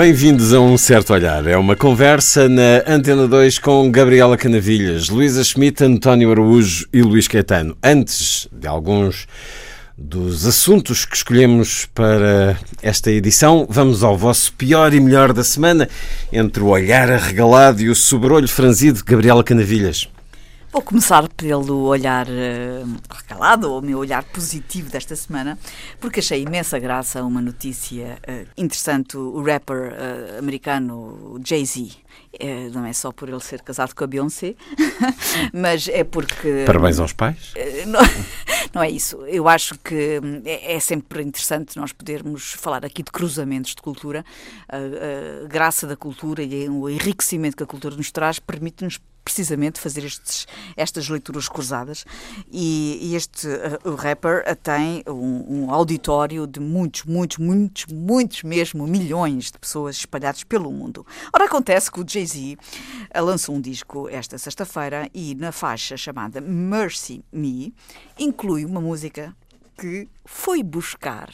Bem-vindos a Um Certo Olhar. É uma conversa na Antena 2 com Gabriela Canavilhas, Luísa Schmidt, António Araújo e Luís Caetano. Antes de alguns dos assuntos que escolhemos para esta edição, vamos ao vosso pior e melhor da semana, entre o olhar arregalado e o sobrolho franzido. Gabriela Canavilhas. Vou começar pelo olhar uh, recalado, ou o meu olhar positivo desta semana, porque achei imensa graça uma notícia uh, interessante. O rapper uh, americano Jay-Z, não é só por ele ser casado com a Beyoncé, mas é porque. Parabéns aos pais? Não, não, é isso. Eu acho que hum, é, é, sempre interessante nós podermos falar aqui de cruzamentos de cultura. A, a graça da cultura e o enriquecimento que a cultura nos traz permite-nos precisamente fazer estes, estas leituras cruzadas e, e este uh, o rapper tem um, um, auditório de muitos, muitos, muitos, muitos mesmo milhões de pessoas espalhadas pelo mundo. Ora, acontece que o Jay-Z uh, lançou um disco esta sexta-feira e na faixa chamada Mercy Me inclui uma música que foi buscar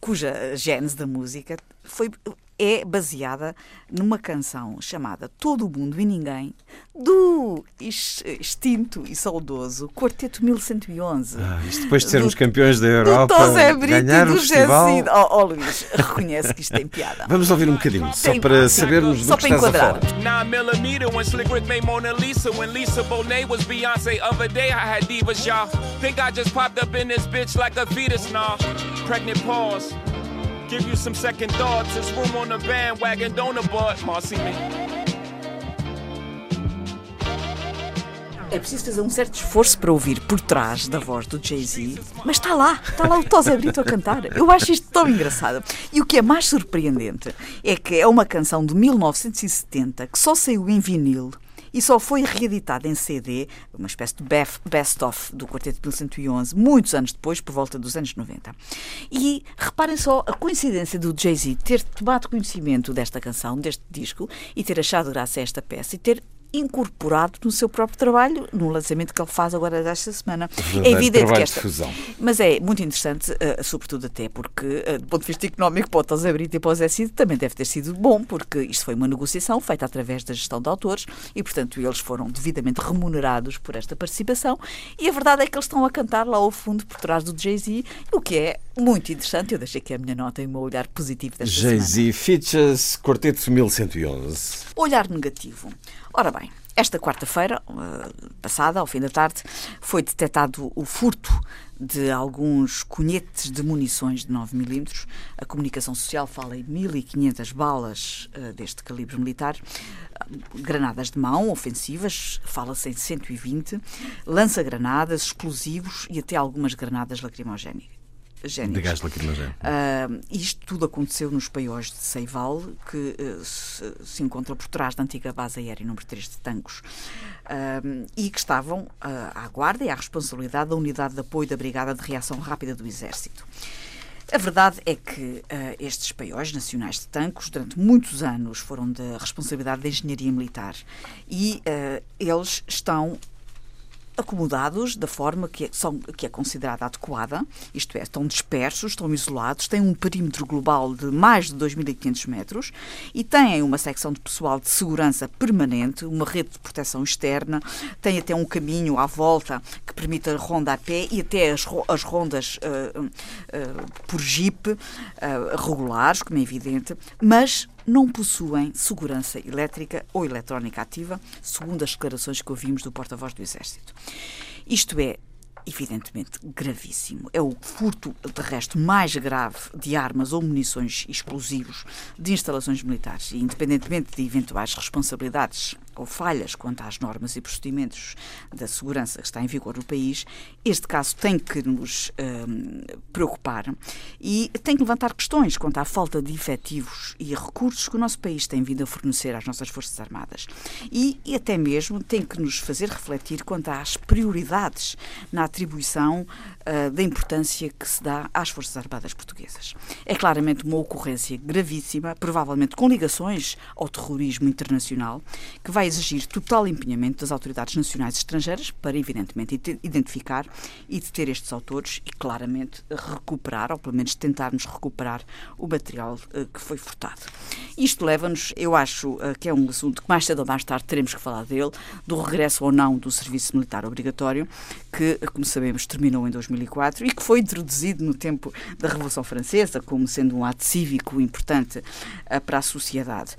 cuja gênese da música foi é baseada numa canção chamada Todo o Mundo e Ninguém, do extinto e saudoso Quarteto 1111. Ah, isto depois de sermos do, campeões da Europa, ganhar o festival... Oh, oh, Luís, reconhece que isto tem piada. Vamos ouvir um bocadinho, só tem, para sabermos só do que para estás enquadrar. a falar. when Slick Rick made Mona Lisa, when Lisa Bonet was Beyonce. Other day I had divas, y'all. Think I just popped up in this bitch like a fetus, nah. Pregnant pause. Give you some second thoughts. Room on the bandwagon, don't abort, Marcy me. É preciso fazer um certo esforço para ouvir por trás da voz do Jay-Z, mas está lá, está lá o Tosa Brito a cantar. Eu acho isto tão engraçado. E o que é mais surpreendente é que é uma canção de 1970 que só saiu em vinil e só foi reeditado em CD, uma espécie de best-of do Quarteto de 1111, muitos anos depois, por volta dos anos 90. E reparem só a coincidência do Jay-Z ter tomado conhecimento desta canção, deste disco, e ter achado graça a esta peça e ter incorporado no seu próprio trabalho, no lançamento que ele faz agora desta semana. é evidente que esta. Mas é muito interessante, uh, sobretudo até porque, uh, do ponto de vista económico, para o Tosé Brito e para o Zé Cid, também deve ter sido bom, porque isto foi uma negociação feita através da gestão de autores e, portanto, eles foram devidamente remunerados por esta participação. E a verdade é que eles estão a cantar lá ao fundo, por trás do Jay-Z, o que é muito interessante. Eu deixei aqui a minha nota e o meu olhar positivo desta Jay-Z Features Quarteto 1111. Olhar negativo. Ora bem, esta quarta-feira, uh, passada, ao fim da tarde, foi detectado o furto de alguns cunhetes de munições de 9mm. A comunicação social fala em 1.500 balas uh, deste calibre militar. Uh, granadas de mão, ofensivas, fala-se em 120. Lança-granadas, explosivos e até algumas granadas lacrimogénicas géneros. De gás lacrimogéneo. Uh, isto tudo aconteceu nos paióis de Seival, que uh, se, se, encontra por trás da antiga base aérea número 3 de Tancos, uh, e que estavam à guarda e à responsabilidade da Unidade de Apoio da Brigada de Reação Rápida do Exército. A verdade é que uh, estes paióis nacionais de tancos, durante muitos anos, foram da responsabilidade da engenharia militar e uh, eles estão acomodados da forma que é, são, que é considerada adequada, isto é, estão dispersos, estão isolados, têm um perímetro global de mais de 2.500 metros e têm uma secção de pessoal de segurança permanente, uma rede de proteção externa, têm até um caminho à volta que permite a ronda a pé e até as, as rondas uh, uh, por jeep uh, regulares, como é evidente, mas não possuem segurança elétrica ou eletrónica ativa, segundo as declarações que ouvimos do porta-voz do Exército. Isto é evidentemente gravíssimo. É o furto terrestre mais grave de armas ou munições explosivos de instalações militares e, independentemente de eventuais responsabilidades ou falhas quanto às normas e procedimentos da segurança que está em vigor no país, este caso tem que nos um, preocupar e tem que levantar questões quanto à falta de efetivos e recursos que o nosso país tem vindo a fornecer às nossas Forças Armadas. E, e até mesmo tem que nos fazer refletir quanto às prioridades na atribuição uh, da importância que se dá às Forças Armadas portuguesas. É claramente uma ocorrência gravíssima, provavelmente com ligações ao terrorismo internacional, que vai exigir total empenhamento das autoridades nacionais e estrangeiras para, evidentemente, identificar e deter estes autores e, claramente, recuperar, ou pelo menos tentarmos recuperar o material uh, que foi furtado. Isto leva-nos, eu acho uh, que é um assunto que mais cedo ou mais tarde teremos que falar dele, do regresso ou não do serviço militar obrigatório, que, como sabemos, terminou em 2004 e que foi introduzido no tempo da Revolução Francesa como sendo um ato cívico importante uh, para a sociedade.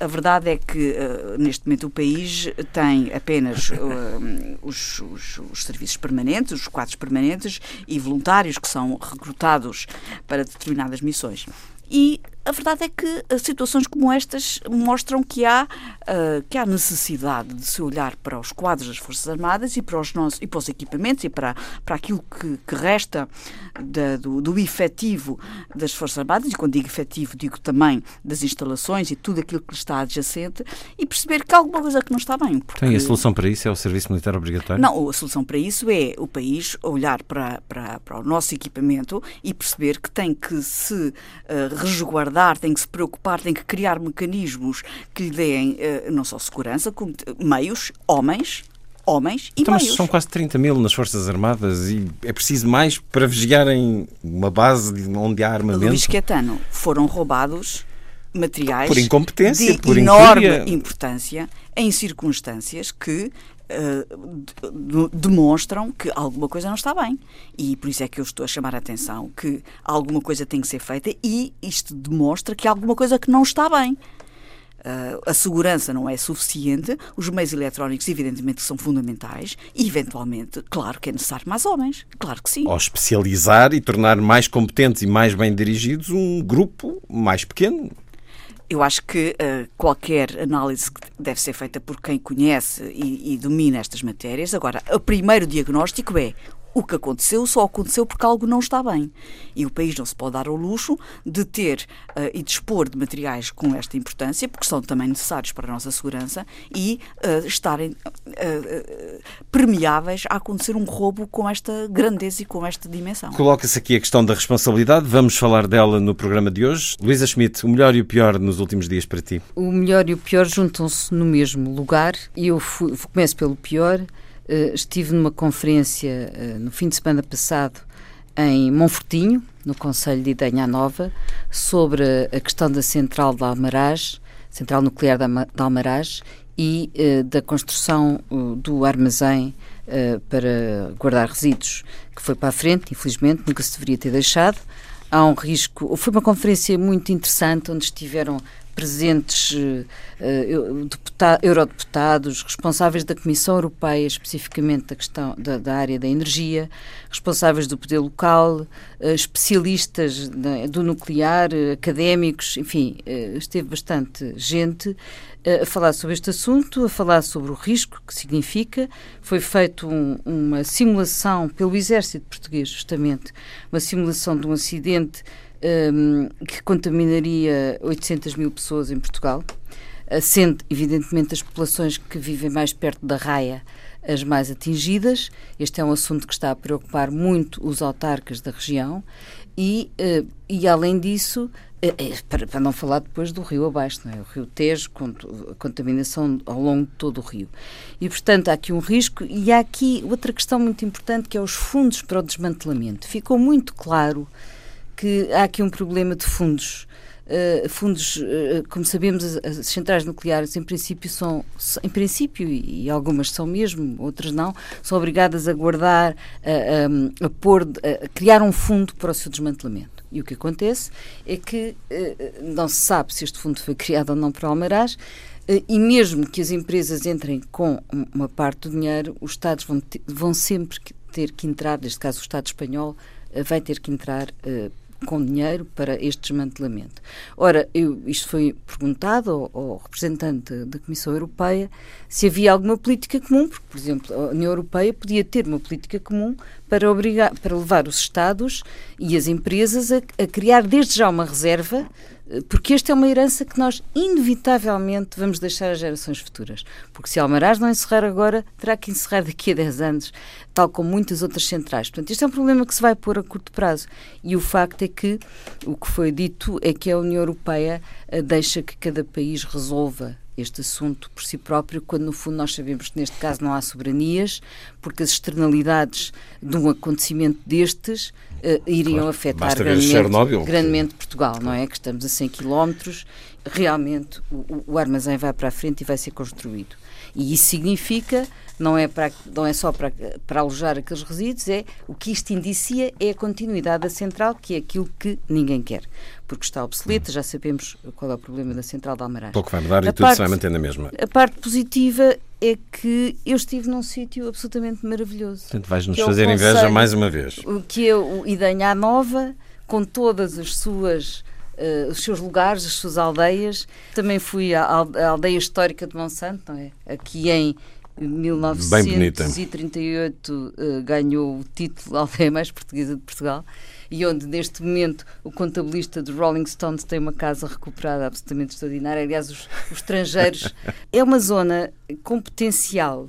A verdade é que, uh, neste momento, o país tem apenas os, os, os, serviços permanentes, os quadros permanentes e voluntários que são recrutados para determinadas missões. E a verdade é que eh, situações como estas mostram que há, uh, que há necessidade de se olhar para os quadros das Forças Armadas e para os, nossos, e para os equipamentos e para, para aquilo que, que resta da, do, do efetivo das Forças Armadas, e quando digo efetivo digo também das instalações e tudo aquilo que lhe está adjacente, e perceber que há alguma coisa que não está bem. Porque... E a solução para isso é o serviço militar obrigatório? Não, a solução para isso é o país olhar para, para, para o nosso equipamento e perceber que tem que se uh, resguardar tem que se preocupar, tem que criar mecanismos que lhe deem uh, não só segurança, como meios, homens, homens e então, meios. são quase 30 mil nas Forças Armadas e é preciso mais para vigiarem uma base onde há armamento. Luís Quetano, foram roubados materiais por incompetência, de por enorme importância em circunstâncias que uh, demonstram que alguma coisa não está bem. E por isso é que eu estou a chamar a atenção que alguma coisa tem que ser feita e isto demonstra que há alguma coisa que não está bem. Uh, a segurança não é suficiente, os meios eletrónicos, evidentemente, são fundamentais e, eventualmente, claro que é necessário mais homens. Claro que sim. Ou especializar e tornar mais competentes e mais bem dirigidos um grupo mais pequeno. Eu acho que uh, qualquer análise deve ser feita por quem conhece e, e domina estas matérias. Agora, o primeiro diagnóstico é o que aconteceu só aconteceu porque algo não está bem. E o país não se pode dar ao luxo de ter uh, e dispor de materiais com esta importância, porque são também necessários para a nossa segurança, e uh, estarem uh, permeáveis a acontecer um roubo com esta grandeza e com esta dimensão. Coloca-se aqui a questão da responsabilidade, vamos falar dela no programa de hoje. Luísa Schmidt, o melhor e o pior nos últimos dias para ti? O melhor e o pior juntam-se no mesmo lugar, e eu fui, começo pelo pior. Uh, estive numa conferência uh, no fim de semana passado em Monfortinho, no Conselho de Idenha Nova, sobre a questão da central de Almaraz, central nuclear de Almaraz, e uh, da construção do armazém para guardar resíduos, que foi para a frente, infelizmente, nunca se deveria ter deixado. Há um risco. Foi uma conferência muito interessante, onde estiveram presentes uh, eurodeputados, responsáveis da Comissão Europeia, especificamente da questão da, da área da energia, responsáveis do poder local, uh, especialistas do nuclear, académicos, enfim, esteve bastante gente a falar sobre este assunto, a falar sobre o risco que significa. Foi feita um, uma simulação pelo Exército Português, justamente, uma simulação de um acidente um, que contaminaria 800 mil pessoas em Portugal, sendo, evidentemente, as populações que vivem mais perto da raia as mais atingidas. Este é um assunto que está a preocupar muito os autarcas da região e, uh, e além disso, uh, para, para, não falar depois do rio abaixo, não é? o rio Tejo, com a contaminação ao longo de todo o rio. E, portanto, há aqui um risco e há aqui outra questão muito importante que é os fundos para o desmantelamento. Ficou muito claro que há aqui um problema de fundos. Uh, fundos, uh, como sabemos, as, as, centrais nucleares em princípio são, em princípio, e algumas são mesmo, outras não, são obrigadas a guardar, a, a, a pôr, a criar um fundo para o seu desmantelamento. E o que acontece é que uh, não se sabe se este fundo foi criado ou não para Almaraz, e mesmo que as empresas entrem com uma parte do dinheiro, os Estados vão, ter, vão sempre ter que entrar, neste caso o Estado espanhol, vai ter que entrar com dinheiro para este desmantelamento. Ora, eu, isto foi perguntado ao, ao, representante da Comissão Europeia se havia alguma política comum, porque, por exemplo, a União Europeia podia ter uma política comum para, obrigar, para levar os Estados e as empresas a, a criar desde já uma reserva porque esta é uma herança que nós inevitavelmente vamos deixar às gerações futuras. Porque se Almaraz não encerrar agora, terá que encerrar daqui a 10 anos, tal como muitas outras centrais. Portanto, este é um problema que se vai pôr a curto prazo. E o facto é que o que foi dito é que a União Europeia eh, deixa que cada país resolva este assunto por si próprio, quando no fundo nós sabemos que neste caso não há soberanias, porque as externalidades de um acontecimento destes uh, iriam claro, afetar grandemente, grandemente, Portugal, não é? Que estamos a 100 km, realmente o, o armazém vai para a frente e vai ser construído. E isso significa, não é, para, não é só para, para alojar aqueles resíduos, é o que isto indicia é a continuidade da central, que é aquilo que ninguém quer. Porque está obsoleta, já sabemos qual é o problema da central de Almaraz. Pouco vai mudar a e tudo se vai manter na mesma. A parte positiva é que eu estive num sítio absolutamente maravilhoso. Portanto, vais-nos é fazer inveja mais uma vez. Que é o Idanha Nova, com todas as suas uh, os seus lugares, as suas aldeias. Também fui à, aldeia histórica de Monsanto, não é? Aqui em 1938 uh, eh, ganhou o título de aldeia mais portuguesa de Portugal e onde neste momento o contabilista dos Rolling Stones tem uma casa recuperada absolutamente extraordinária. Aliás, os, os estrangeiros. é uma zona com potencial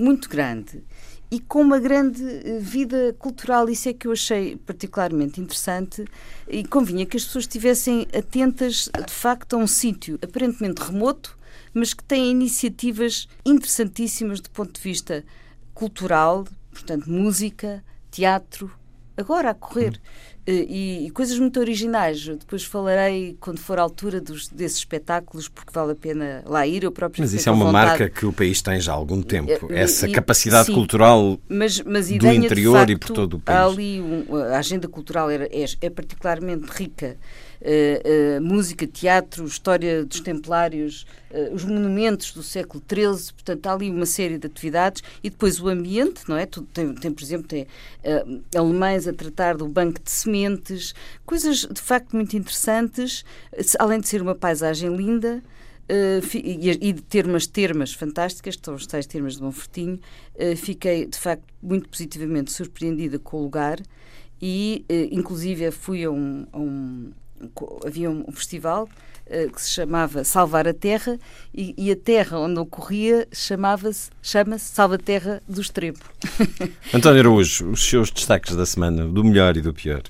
muito grande e com uma grande eh, vida cultural. Isso é que eu achei particularmente interessante e convinha que as pessoas estivessem atentas, de facto, a um sítio aparentemente remoto, mas que tem iniciativas interessantíssimas do ponto de vista cultural, portanto, música, teatro, agora a correr. Eh, e, e, coisas muito originais. Depois falarei quando for a altura dos, desses espetáculos, porque vale a pena lá ir. Eu próprio mas isso é uma vontade. marca que o país tem já há algum tempo. Eh, Essa e, capacidade sim, cultural mas, mas do interior facto, e por todo o país. ali um, a agenda cultural é, é, é particularmente rica uh, música, teatro, história dos templários, uh, os monumentos do século XIII, portanto há ali uma série de atividades e depois o ambiente, não é? Tem, tem por exemplo, tem alemães a tratar do banco de sementes, coisas de facto muito interessantes, além de ser uma paisagem linda. Uh, e, de ter umas termas fantásticas, que são os tais termas de Monfortinho, uh, fiquei de facto muito positivamente surpreendida com o lugar e, uh, inclusive, fui a um, a um, havia um festival uh, que se chamava Salvar a Terra e, e a terra onde ocorria chamava-se chama-se Salva Terra do Estrepo. António Araújo, os seus destaques da semana, do melhor e do pior.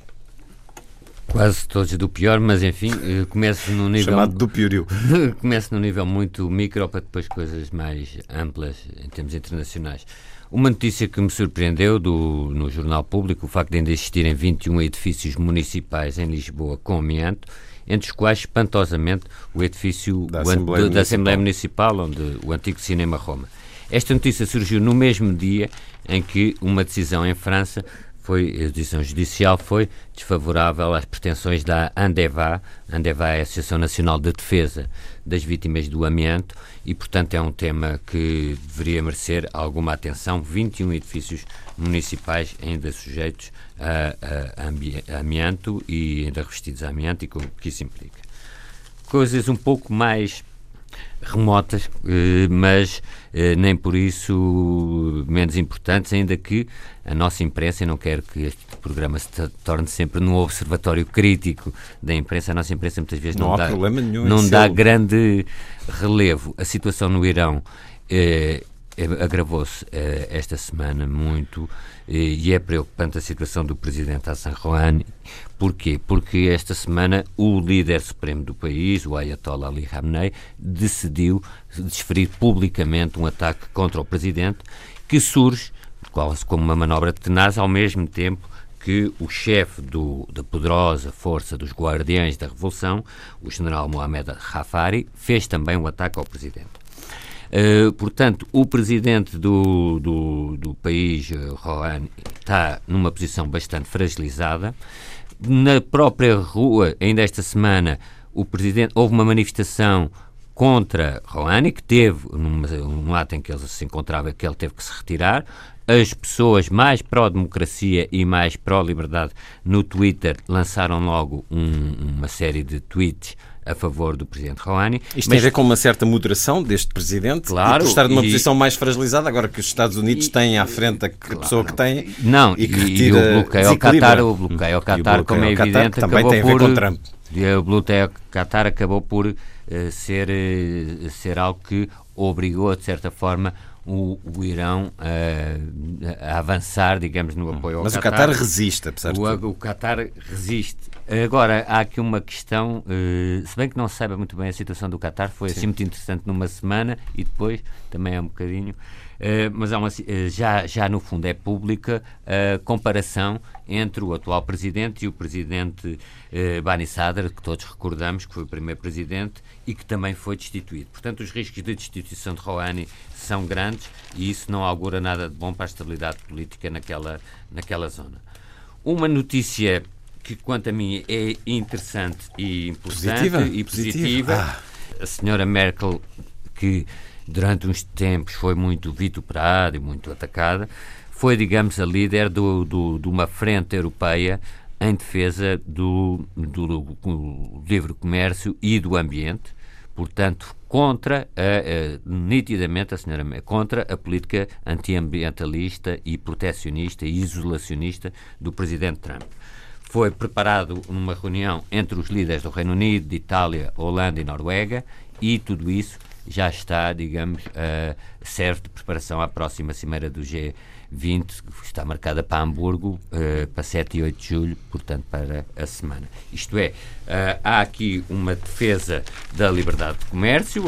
Quase todos do pior, mas enfim, eh, começo no nível. Chamado do piorio. começo no nível muito micro para depois coisas mais amplas em termos internacionais. Uma notícia que me surpreendeu do, no Jornal Público, o facto de ainda existirem 21 edifícios municipais em Lisboa com amianto, entre os quais, espantosamente, o edifício da, Assembleia, da Assembleia Municipal, onde o antigo Cinema Roma. Esta notícia surgiu no mesmo dia em que uma decisão em França foi, a decisão judicial foi desfavorável às pretensões da ANDEVA, ANDEVA é a Associação Nacional de Defesa das Vítimas do Amianto, e, portanto, é um tema que deveria merecer alguma atenção. 21 edifícios municipais ainda sujeitos a, a, a amianto e ainda revestidos a amianto e com o que isso implica. Coisas um pouco mais remotas, eh, mas eh, nem por isso menos importantes, ainda que a nossa imprensa, e não quero que este programa se torne sempre num observatório crítico da imprensa, a nossa imprensa muitas vezes não, não dá, não dá grande relevo. A situação no Irão eh, agravou-se eh, esta semana muito eh, e é preocupante a situação do presidente Hassan Rouhani. Porquê? Porque esta semana o líder supremo do país, o Ayatollah Ali Khamenei, decidiu desferir publicamente um ataque contra o presidente que surge quase como uma manobra tenaz ao mesmo tempo que o chefe do, da poderosa força dos guardiães da Revolução, o general Mohamed Hafari, fez também um ataque ao presidente. Uh, portanto, o presidente do, do, do país, eh, Rouhani, está numa posição bastante fragilizada. Na própria rua, ainda esta semana, o presidente houve uma manifestação contra Rouhani, que teve, num, ato em que ele se encontrava, que ele teve que se retirar, as pessoas mais pró-democracia e mais pró-liberdade no Twitter lançaram logo um, uma série de tweets a favor do presidente Rouhani. Isto tem a ver com uma certa moderação deste presidente claro, por estar numa e, posição mais fragilizada, agora que os Estados Unidos e, têm à frente a claro, pessoa que tem não, e que retira, e o bloqueio ao Qatar, o bloqueio ao Qatar, como é evidente, também acabou tem a ver por, com Trump. O bloqueio ao Qatar acabou por uh, ser, uh, ser algo que obrigou, de certa forma, o, o Irão uh, a avançar, digamos, no apoio ao Mas Qatar. Mas o Qatar resiste, apesar de tudo. O Qatar resiste. Agora, há aqui uma questão, uh, se bem que não se saiba muito bem a situação do Qatar, foi Sim. assim muito interessante numa semana e depois também é um bocadinho Uh, mas uma, uh, já, já no fundo é pública a comparação entre o atual presidente e o presidente Bani Sadr, que todos recordamos que foi o primeiro presidente e que também foi destituído. Portanto, os riscos de destituição de Rouhani são grandes e isso não augura nada de bom para a estabilidade política naquela, naquela zona. Uma notícia que, quanto a mim, é interessante e importante positiva, e positiva, ah. a senhora Merkel, que durante uns tempos foi muito vituperada e muito atacada, foi, digamos, a líder do, do, de uma frente europeia em defesa do, do, livre comércio e do ambiente, portanto, contra a, a, nitidamente a senhora contra a política antiambientalista e protecionista e isolacionista do presidente Trump. Foi preparado numa reunião entre os líderes do Reino Unido, de Itália, Holanda e Noruega, e tudo isso já está, digamos, uh, serve de preparação à próxima cimeira do G20, que está marcada para Hamburgo, uh, para 7 e 8 de julho, portanto, para a semana. Isto é, uh, há aqui uma defesa da liberdade de comércio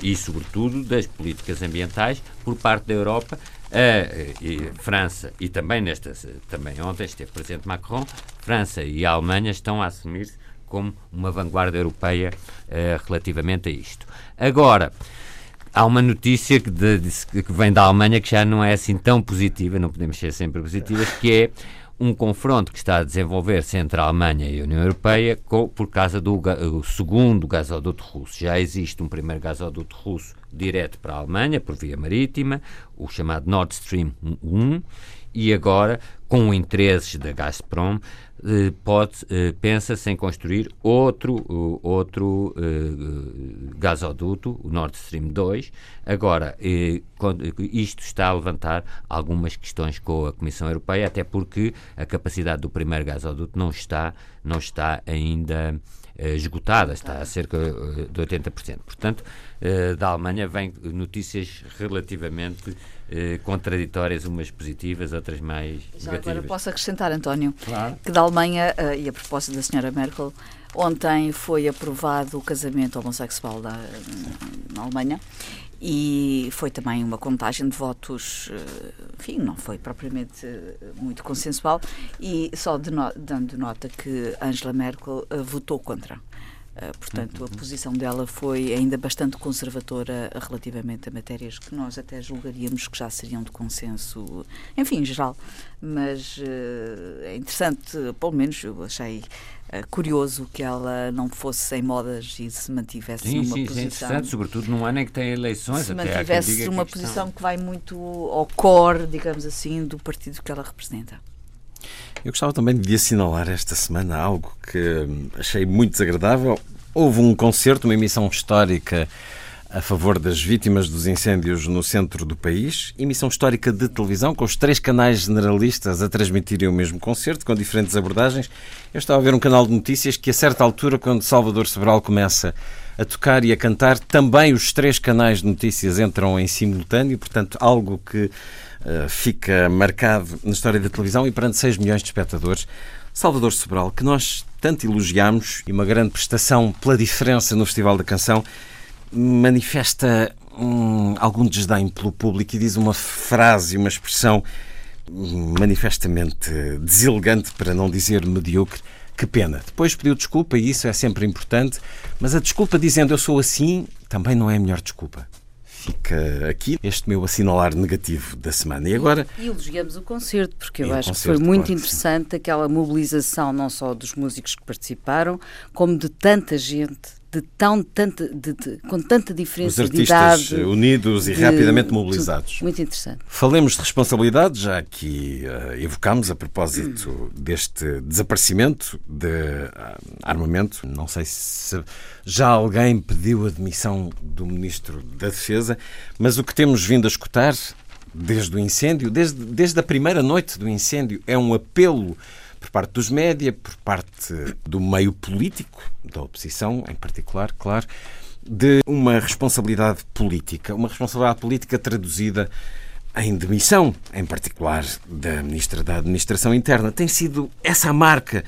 e, sobretudo, das políticas ambientais por parte da Europa. A França e também nesta também ontem esteve presente Macron, França e a Alemanha estão a assumir-se como uma vanguarda europeia uh, relativamente a isto. Agora, há uma notícia que, de, de, que, vem da Alemanha que já não é assim tão positiva, não podemos ser sempre positivas, que é um confronto que está a desenvolver-se entre a Alemanha e a União Europeia com, por causa do segundo gasoduto russo. Já existe um primeiro gasoduto russo direto para a Alemanha, por via marítima, o chamado Nord Stream 1, e agora, com interesses da Gazprom, eh, pode, eh, pensa-se em construir outro, outro uh, gasoduto, o Nord Stream 2. Agora, isto está a levantar algumas questões com a Comissão Europeia, até porque a capacidade do primeiro gasoduto não está, não está ainda esgotada, está a cerca de 80%. Portanto, da Alemanha vêm notícias relativamente eh, contraditórias, umas positivas, outras mais Já negativas. Agora posso acrescentar, António, claro. que da Alemanha, e a propósito da senhora Merkel, ontem foi aprovado o casamento homossexual da, na Alemanha e foi também uma contagem de votos, eh, enfim, não foi propriamente muito consensual e só no, dando nota que Angela Merkel uh, votou contra. Portanto, uhum. a posição dela foi ainda bastante conservadora relativamente a matérias que nós até julgaríamos que já seriam de consenso, enfim, geral. Mas é interessante, pelo menos eu achei curioso que ela não fosse em modas e se mantivesse sim, numa sim, posição. É interessante, sobretudo num ano em que tem eleições. Se mantivesse numa posição que vai muito ao core, digamos assim, do partido que ela representa. Eu gostava também de assinalar esta semana algo que achei muito desagradável. Houve um concerto, uma emissão histórica a favor das vítimas dos incêndios no centro do país. Emissão histórica de televisão, com os três canais generalistas a transmitirem o mesmo concerto, com diferentes abordagens. Eu estava a ver um canal de notícias que, a certa altura, quando Salvador Sobral começa a tocar e a cantar, também os três canais de notícias entram em simultâneo, portanto, algo que uh, fica marcado na história da televisão e perante 6 milhões de espectadores. Salvador Sobral, que nós tanto elogiamos e uma grande prestação pela diferença no Festival da Canção, manifesta hum, algum desdém pelo público e diz uma frase, uma expressão hum, manifestamente deselegante, para não dizer medíocre, que pena. Depois pediu desculpa e isso é sempre importante, mas a desculpa dizendo eu sou assim também não é a melhor desculpa. Fica aqui este meu assinalar negativo da semana. E agora. E, elogiamos o concerto, porque eu acho concerto, que foi muito claro, interessante aquela mobilização, não só dos músicos que participaram, como de tanta gente de tão tanta, de, de, com tanta diferença Os de idade. unidos e de, rapidamente mobilizados. Tudo, muito interessante. Falemos de responsabilidade, já que uh, evocámos a propósito hum. deste desaparecimento de uh, armamento. Não sei se já alguém pediu a demissão do Ministro da Defesa, mas o que temos vindo a escutar desde o incêndio, desde, desde a primeira noite do incêndio, é um apelo parte dos média, por parte do meio político, da oposição em particular, claro, de uma responsabilidade política. Uma responsabilidade política traduzida em demissão, em particular da Ministra da Administração Interna. Tem sido essa a marca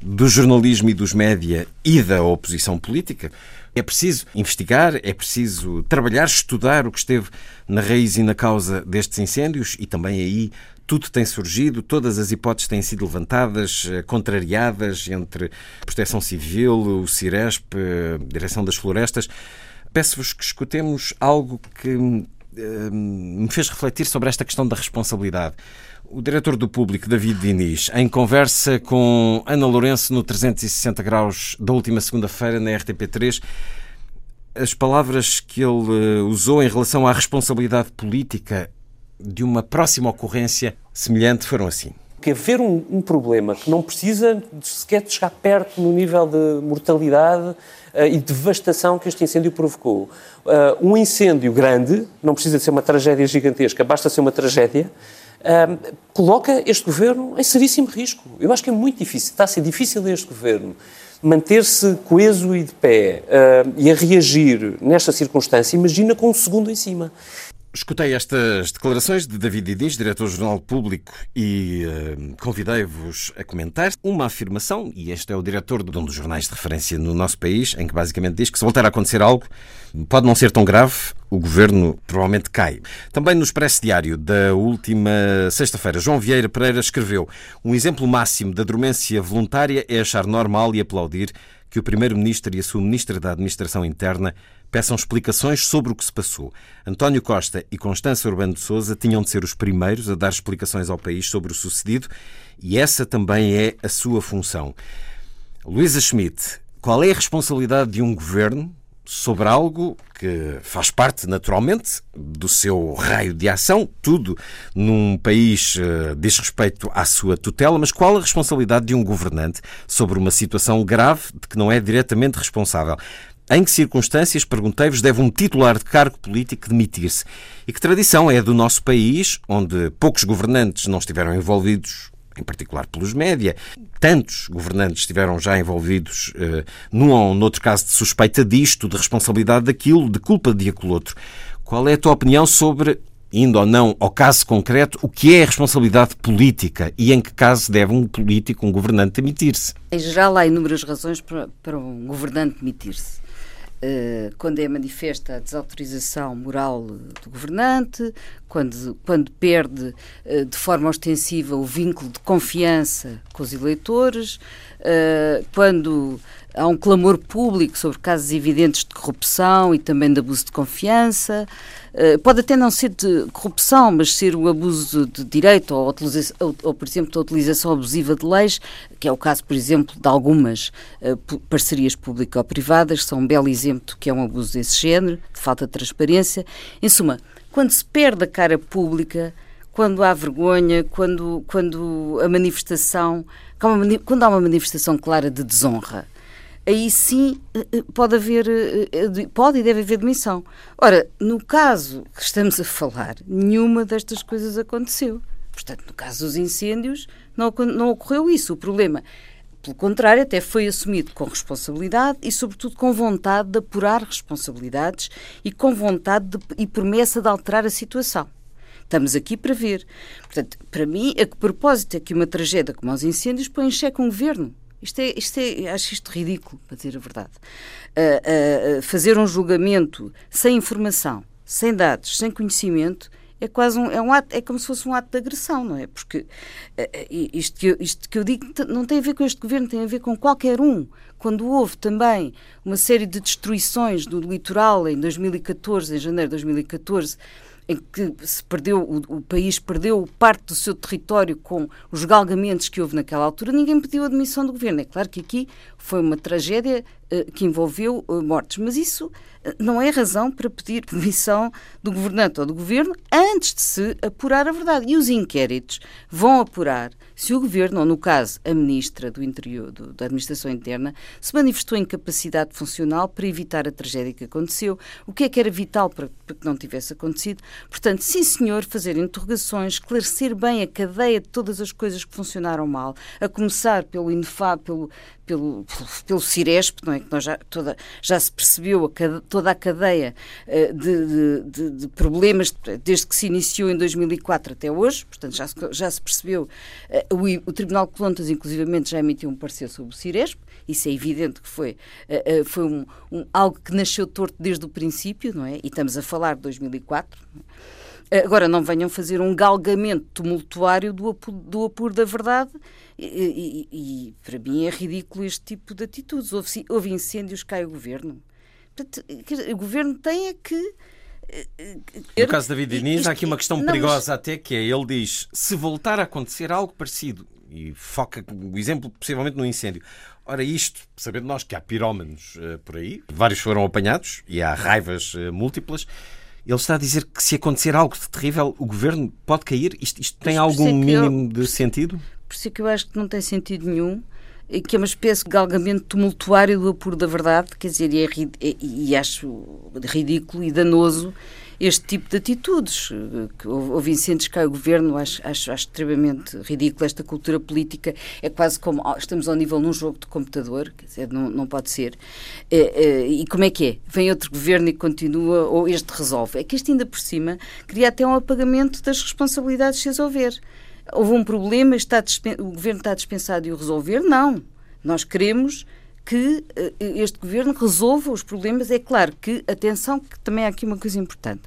do jornalismo e dos média e da oposição política. É preciso investigar, é preciso trabalhar, estudar o que esteve na raiz e na causa destes incêndios e também aí tudo tem surgido, todas as hipóteses têm sido levantadas, eh, contrariadas entre Proteção Civil, o Ciresp, a Direção das Florestas. Peço-vos que escutemos algo que eh, me fez refletir sobre esta questão da responsabilidade. O diretor do público, David Diniz, em conversa com Ana Lourenço no 360 Graus da última segunda-feira na RTP3, as palavras que ele eh, usou em relação à responsabilidade política de uma próxima ocorrência semelhante foram assim. Que haver um, um problema que não precisa sequer de chegar perto no nível de mortalidade uh, e devastação que este incêndio provocou. Uh, um incêndio grande, não precisa de ser uma tragédia gigantesca, basta ser uma tragédia, uh, coloca este governo em seríssimo risco. Eu acho que é muito difícil, está a ser difícil este governo manter-se coeso e de pé uh, e a reagir nesta circunstância, imagina com um segundo em cima. Escutei estas declarações de David Diniz, diretor do Jornal Público, e uh, convidei-vos a comentar uma afirmação, e este é o diretor de um dos jornais de referência no nosso país, em que basicamente diz que se voltar a acontecer algo, pode não ser tão grave, o governo provavelmente cai. Também no Expresso Diário da última sexta-feira, João Vieira Pereira escreveu: Um exemplo máximo da dormência voluntária é achar normal e aplaudir que o Primeiro-Ministro e a sua Ministra da Administração Interna peçam explicações sobre o que se passou. António Costa e Constança Urbano de Souza tinham de ser os primeiros a dar explicações ao país sobre o sucedido e essa também é a sua função. Luísa Schmidt, qual é a responsabilidade de um governo sobre algo que faz parte, naturalmente, do seu raio de ação. Tudo num país uh, diz respeito à sua tutela, mas qual a responsabilidade de um governante sobre uma situação grave de que não é diretamente responsável? Em que circunstâncias, perguntei-vos, deve um titular de cargo político demitir-se? E que tradição é do nosso país, onde poucos governantes não estiveram envolvidos em particular pelos média. Tantos governantes estiveram já envolvidos uh, num ou noutro caso de suspeita disto, de responsabilidade daquilo, de culpa de aquele outro. Qual é a tua opinião sobre, indo ou não ao caso concreto, o que é a responsabilidade política e em que caso deve um político, um governante, demitir-se? Em geral, há inúmeras razões para, para um governante demitir-se. Eh, quando é manifesta a desautorização moral do governante, quando, quando perde uh, de forma ostensiva o vínculo de confiança com os eleitores, uh, quando há um clamor público sobre casos evidentes de corrupção e também de abuso de confiança. Uh, pode até não ser de corrupção, mas ser o abuso de direito ou, ou, por exemplo, a utilização abusiva de leis, que é o caso, por exemplo, de algumas uh, parcerias público-privadas, são um belo exemplo do que é um abuso desse género, de falta de transparência. Em suma, quando se perde a cara pública, quando há vergonha, quando, quando a manifestação, quando há uma manifestação clara de desonra, aí sim eh, eh, pode haver, eh, pode e deve haver demissão. Ora, no caso que estamos a falar, nenhuma destas coisas aconteceu. Portanto, no caso dos incêndios, não, não ocorreu isso. O problema, pelo contrário, até foi assumido com responsabilidade e, sobretudo, com vontade de apurar responsabilidades e com vontade de, e promessa de alterar a situação. Estamos aqui para ver. Portanto, para mim, a que propósito é que uma tragédia como os incêndios põe em xeque um governo? Isto é, isto é, acho isto ridículo, para dizer a verdade. Uh, uh, fazer um julgamento sem informação, sem dados, sem conhecimento, é quase um, é um ato, é como se fosse um ato de agressão, não é? Porque uh, isto, que eu, isto que eu digo não tem a ver com este governo, tem a ver com qualquer um. Quando houve também uma série de destruições do litoral em 2014, em janeiro de 2014, em que se perdeu, o, o, país perdeu parte do seu território com os galgamentos que houve naquela altura, ninguém pediu a demissão do governo. É claro que aqui foi uma tragédia que envolveu uh, mortes, mas isso uh, não é razão para pedir demissão do governante ou do governo antes de se apurar a verdade. E os inquéritos vão apurar se o governo, ou no caso a ministra do Interior, do, da Administração Interna, se manifestou incapacidade funcional para evitar a tragédia que aconteceu, o que é que era vital para, para que não tivesse acontecido. Portanto, sim, senhor, fazer interrogações, esclarecer bem a cadeia de todas as coisas que funcionaram mal, a começar pelo INFA, pelo, pelo, pelo Ciresp, não é? que nós já, toda, já se percebeu a, toda a cadeia uh, de, de, de, problemas desde que se iniciou em 2004 até hoje, portanto já se, já se percebeu, uh, o, o, Tribunal de Contas inclusivamente já emitiu um parecer sobre o Ciresp, isso é evidente que foi, uh, foi um, um, algo que nasceu torto desde o princípio, não é? E estamos a falar de 2004. Agora, não venham fazer um galgamento tumultuário do apuro, do apuro da verdade e, e, e, para mim é ridículo este tipo de atitudes. Houve, houve incêndios, cai o governo. Portanto, o governo tem é que. Eh, no caso de David Diniz, há aqui uma questão não, perigosa mas... até, que é, ele diz, se voltar a acontecer algo parecido, e foca o exemplo possivelmente no incêndio. Ora, isto, sabendo nós que há pirómanos uh, por aí, vários foram apanhados e há raivas uh, múltiplas, ele está a dizer que se acontecer algo de terrível, o governo pode cair? Isto, isto tem algum é mínimo eu, de sentido? Por isso é que eu acho que não tem sentido nenhum que é uma espécie de galgamento tumultuário do apuro da verdade, quer dizer, e, é, e acho ridículo e danoso este tipo de atitudes. Houve incêndios que cai o governo, acho, acho, acho extremamente ridículo. Esta cultura política é quase como estamos ao nível num jogo de computador, quer dizer, não, não pode ser. É, é, e como é que é? Vem outro governo e continua, ou este resolve? É que este ainda por cima cria até um apagamento das responsabilidades se as houver. Houve um problema, está o governo está dispensado de o resolver? Não. Nós queremos que uh, este governo resolva os problemas. É claro que, atenção, que também há aqui uma coisa importante.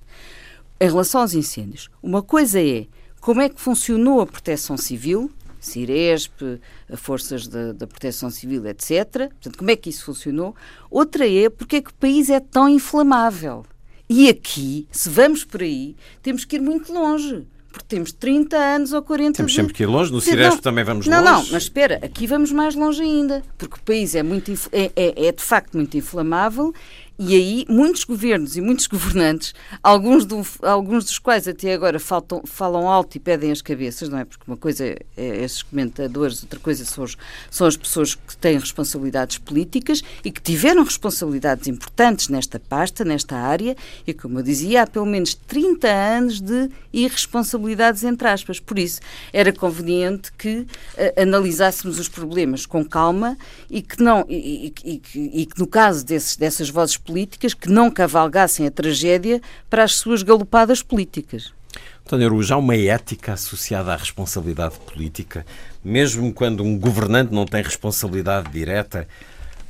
Em relação aos incêndios, uma coisa é como é que funcionou a proteção civil, Ciresp, forças da proteção civil, etc. Portanto, como é que isso funcionou? Outra é porque é que o país é tão inflamável. E aqui, se vamos por aí, temos que ir muito longe porque temos 30 anos ou 40 Temos sempre que ir longe, no Ciresp também vamos não, longe. Não, não, mas espera, aqui vamos mais longe ainda, porque o país é, muito, é, é, é de facto muito inflamável e aí, muitos governos e muitos governantes, alguns, do, alguns dos quais até agora faltam, falam alto e pedem as cabeças, não é? Porque uma coisa é, é esses comentadores, outra coisa são, os, são as pessoas que têm responsabilidades políticas e que tiveram responsabilidades importantes nesta pasta, nesta área, e como eu dizia, há pelo menos 30 anos de irresponsabilidades, entre aspas. Por isso, era conveniente que uh, analisássemos os problemas com calma e que, não, e, e, e, e que no caso desses, dessas vozes políticas que não cavalgassem a tragédia para as suas galopadas políticas. António Araújo, há uma ética associada à responsabilidade política, mesmo quando um governante não tem responsabilidade direta,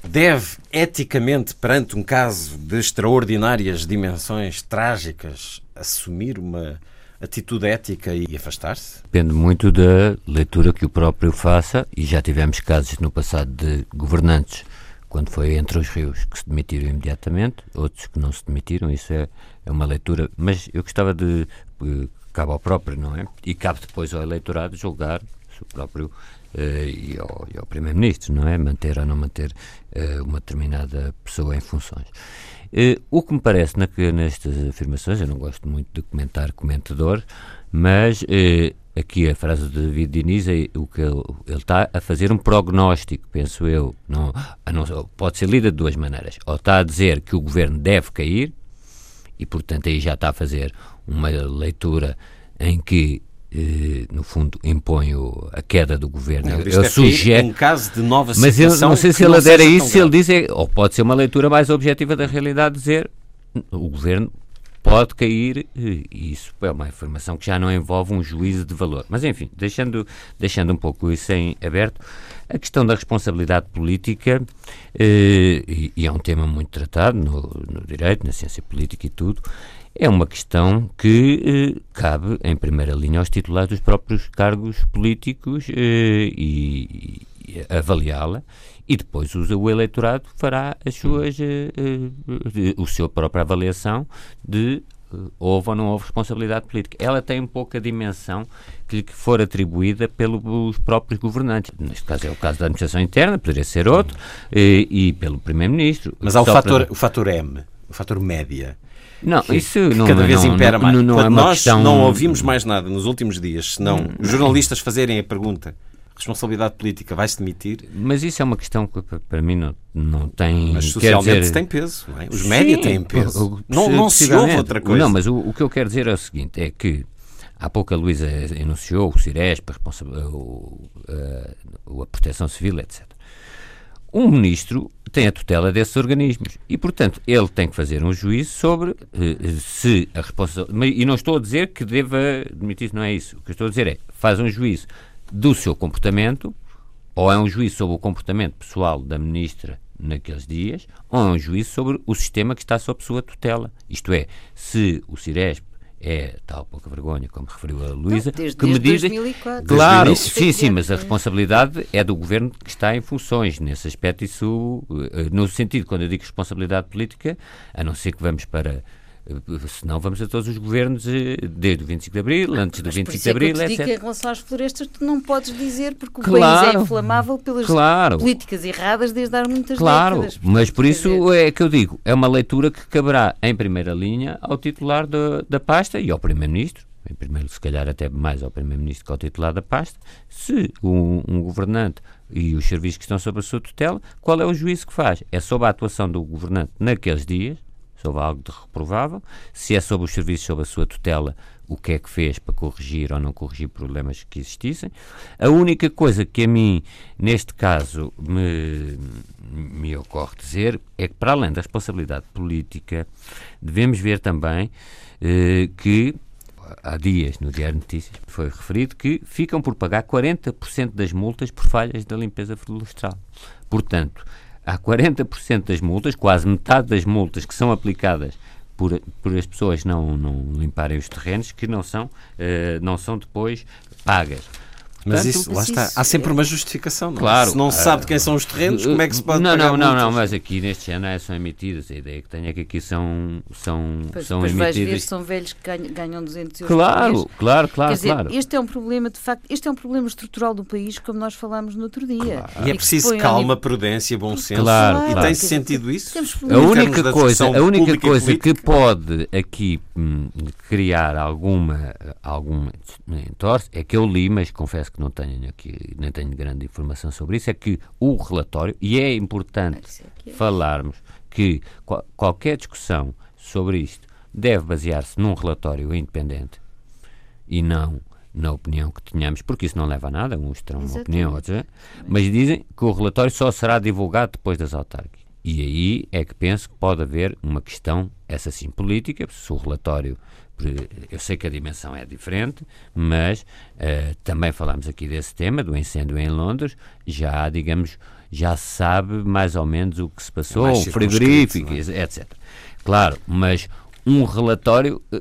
deve, eticamente, perante um caso de extraordinárias dimensões trágicas, assumir uma atitude ética e afastar-se? Depende muito da leitura que o próprio faça, e já tivemos casos no passado de governantes quando foi entre os rios, que se demitiram imediatamente, outros que não se demitiram, isso é, é uma leitura, mas eu gostava de, eh, cabe ao próprio, não é? E cabe depois ao eleitorado julgar o próprio uh, e ao, ao Primeiro-Ministro, não é? Manter ou não manter uh, uma determinada pessoa em funções. O que me parece na, nestas afirmações, eu não gosto muito de comentar comentador, mas aqui a frase de David Diniz é o que ele, ele, está a fazer um prognóstico, penso eu. Não, não, pode ser lida de duas maneiras. Ou está a dizer que o governo deve cair, e portanto aí já está a fazer uma leitura em que eh, no fundo impõe a queda do governo. Ele eu sugere, em caso de nova mas eu não sei se ele adere a isso, se ele diz, é, ou pode ser uma leitura mais objetiva da realidade, dizer o governo pode cair, e isso é uma informação que já não envolve um juízo de valor. Mas, enfim, deixando, deixando um pouco isso em aberto, a questão da responsabilidade política, eh, e, e, é um tema muito tratado no, no, direito, na ciência política e tudo, é uma questão que eh, cabe, em primeira linha, aos titulares dos próprios cargos políticos eh, e, e avaliá-la e depois o, o eleitorado fará as suas, uh, uh, o seu própria avaliação de houve ou não houve responsabilidade política. Ela tem um pouco a dimensão que lhe for atribuída pelos próprios governantes. Neste caso é o caso da administração interna, poderia ser outro, e, e pelo primeiro-ministro. Mas há o fator, para... o fator M, o fator média. Não, que, isso que não, cada vez não, impera não, mais. Não, é nós questão... não ouvimos mais nada nos últimos dias, senão hum. os jornalistas fazerem a pergunta responsabilidade política vai-se demitir. Mas isso é uma questão que para mim não, não tem. Mas socialmente dizer... tem peso, não é? Os média têm peso. não, não se ouve outra coisa. Não, mas o, o, que eu quero dizer é o seguinte: é que há pouco a Luísa enunciou o CIRESP, a, a, a Proteção Civil, etc. Um ministro tem a tutela desses organismos e, portanto, ele tem que fazer um juízo sobre uh, se a responsabilidade. E não estou a dizer que deva demitir, não é isso. O que estou a dizer é faz um juízo do seu comportamento, ou é um juízo sobre o comportamento pessoal da ministra naqueles dias, ou é um juízo sobre o sistema que está sob sua tutela. Isto é, se o Ciresp é tal pouca vergonha, como referiu a Luísa, que me dizem. 2004. Claro, sim, sim, mas a responsabilidade é do governo que está em funções. Nesse aspecto, isso, eh, no sentido, quando eu digo responsabilidade política, a não ser que vamos para Senão vamos a todos os governos eh, desde o 25 de Abril, antes do 25 de Abril, é que eu te em relação às florestas, tu não podes dizer porque o claro, país é inflamável pelas claro, políticas erradas desde há muitas claro, décadas. Claro, mas por isso dizer... é que eu digo, é uma leitura que caberá em primeira linha ao titular da, da pasta e ao Primeiro-Ministro, em primeiro, se calhar até mais ao Primeiro-Ministro que ao titular da pasta, se um, um, governante e os serviços que estão sob a sua tutela, qual é o juízo que faz? É sobre a atuação do governante naqueles dias, sobre algo de reprovável, se é sobre os serviços sob a sua tutela, o que é que fez para corrigir ou não corrigir problemas que existissem. A única coisa que a mim, neste caso, me, me ocorre dizer é que, para além da responsabilidade política, devemos ver também eh, que há dias no Diário de Notícias foi referido que ficam por pagar 40% das multas por falhas da limpeza florestal. Portanto, há 40% das multas, quase metade das multas que são aplicadas por, por as pessoas não, não limparem os terrenos, que não são, uh, não são depois pagas. Mas isso, lá está. Há sempre uma justificação. Não? É? Claro. Se não se sabe de quem são os terrenos, como é que se pode Não, não, não, não, mas aqui neste ano são emitidas. A ideia que tenho é que aqui são, são, pois, são emitidas. vais ver são velhos que ganham, ganham 200 euros Claro, claro, claro. Quer dizer, claro. este é um problema, de facto, este é um problema estrutural do país, como nós falámos no outro dia. Claro. E, é preciso calma, prudência, bom senso. Claro, e claro. tem sentido isso? A única coisa, a única coisa que pode aqui hum, criar alguma, alguma entorse é que eu li, mas confesso que não tenho aqui nem tenho grande informação sobre isso, é que o relatório, e é importante é falarmos que qual, qualquer discussão sobre isto deve basear-se num relatório independente e não na opinião que tenhamos, porque isso não leva a nada, uns terão uma opinião, outros, mas dizem que o relatório só será divulgado depois das autárquicas. E aí é que penso que pode haver uma questão, essa sim política, se o relatório eu sei que a dimensão é diferente, mas uh, também falámos aqui desse tema, do incêndio em Londres, já, digamos, já se sabe mais ou menos o que se passou, é frigorífico, é? etc. Claro, mas um relatório uh,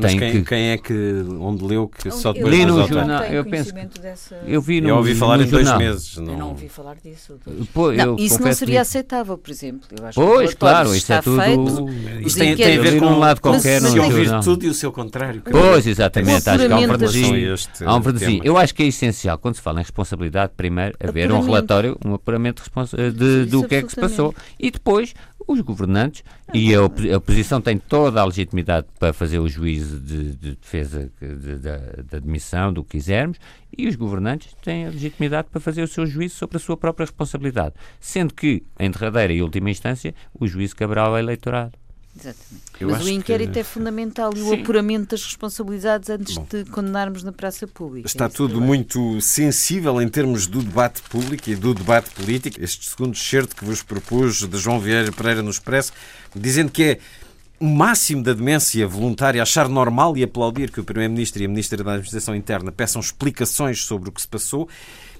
tem quem, que... quem é que, onde leu que só depois li no jornal, eu penso dessa... eu vi no, eu ouvi falar no em jornal. dois meses não... eu não ouvi falar disso Pô, não, isso não seria aceitável por exemplo. Eu acho pois que claro isso é tudo feito, isto tem, tem a ver com um lado qualquer se ouvir tudo e o seu contrário pois exatamente acho que há um verdadeiro há um verdadeiro eu acho que é essencial quando se fala em responsabilidade primeiro haver um relatório um apuramento de, do que é que se passou. e depois os governantes e a, oposição tem toda a legitimidade para fazer o juízo de, de defesa de, da, da demissão, do que quisermos, e os governantes têm a legitimidade para fazer o seu juízo sobre a sua própria responsabilidade, sendo que, em derradeira e última instância, o juízo caberá ao eleitorado. Exatamente. Eu Mas o inquérito que... é fundamental e Sim. o apuramento das responsabilidades antes Bom, de condenarmos na praça pública. Está tudo muito sensível em termos do debate público e do debate político. Este segundo certo que vos propus de João Vieira Pereira no Expresso, dizendo que é o máximo da demência voluntária achar normal e aplaudir que o Primeiro-Ministro e a Ministra da Administração Interna peçam explicações sobre o que se passou.